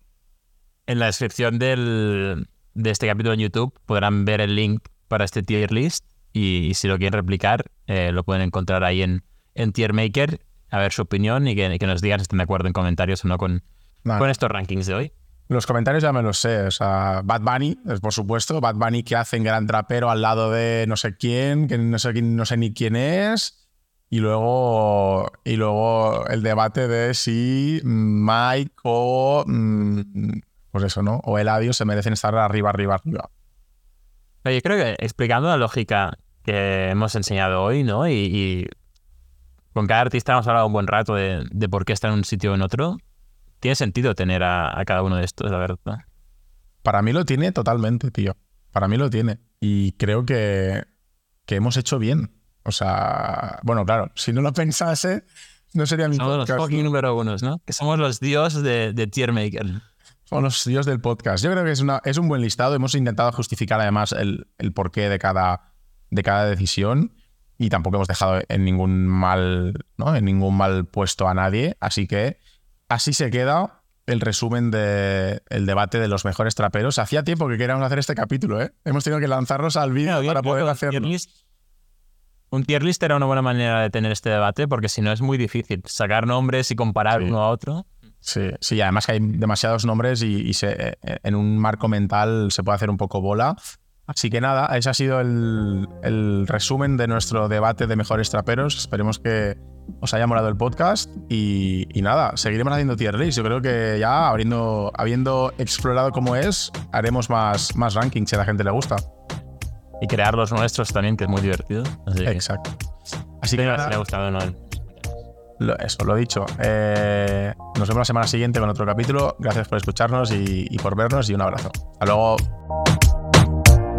B: En la descripción del, de este capítulo en YouTube podrán ver el link para este tier list y, si lo quieren replicar, eh, lo pueden encontrar ahí en, en Tier Maker a ver su opinión y que, que nos digan si están de acuerdo en comentarios o no con, con estos rankings de hoy.
A: Los comentarios ya me los sé. O sea, Bad Bunny, por supuesto. Bad Bunny que hace en gran trapero al lado de no sé quién, que no sé, no sé ni quién es. Y luego, y luego el debate de si Mike o. Mm, pues eso, ¿no? O Eladio se merecen estar arriba, arriba, arriba.
B: yo creo que explicando la lógica que hemos enseñado hoy, ¿no? Y, con cada artista hemos hablado un buen rato de, por qué está en un sitio o en otro. Tiene sentido tener a, cada uno de estos, la verdad.
A: Para mí lo tiene totalmente, tío. Para mí lo tiene. Y creo que, que hemos hecho bien. O sea, bueno, claro, si no lo pensase, no sería mi
B: Somos los fucking número unos, ¿no? Que somos los dios de, de Tier Maker.
A: Somos los dios del podcast. Yo creo que es, una, es un buen listado. Hemos intentado justificar además el, el porqué de cada, de cada decisión y tampoco hemos dejado en ningún mal, ¿no? en ningún mal puesto a nadie. Así que así se queda el resumen del debate de los mejores traperos. Hacía tiempo que queríamos hacer este capítulo, ¿eh? Hemos tenido que lanzarnos al vídeo para poder hacerlo.
B: Un tier list era una buena manera de tener este debate porque si no es muy difícil sacar nombres y comparar uno a otro.
A: Sí, sí, además que hay demasiados nombres y, se, eh, en un marco mental se puede hacer un poco bola. Así que nada, ese ha sido el, resumen de nuestro debate de mejores traperos. Esperemos que os haya molado el podcast y, nada, seguiremos haciendo tier list. Yo creo que ya habiendo, habiendo explorado cómo es, haremos más, más rankings si a la gente le gusta.
B: Y crear los nuestros también, que es muy divertido.
A: Exacto. Así que
B: nada, si le ha gustado no.
A: eso, lo dicho. Eh, nos vemos la semana siguiente con otro capítulo. Gracias por escucharnos y, y por vernos y un abrazo. Hasta luego.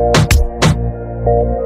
A: Thank you.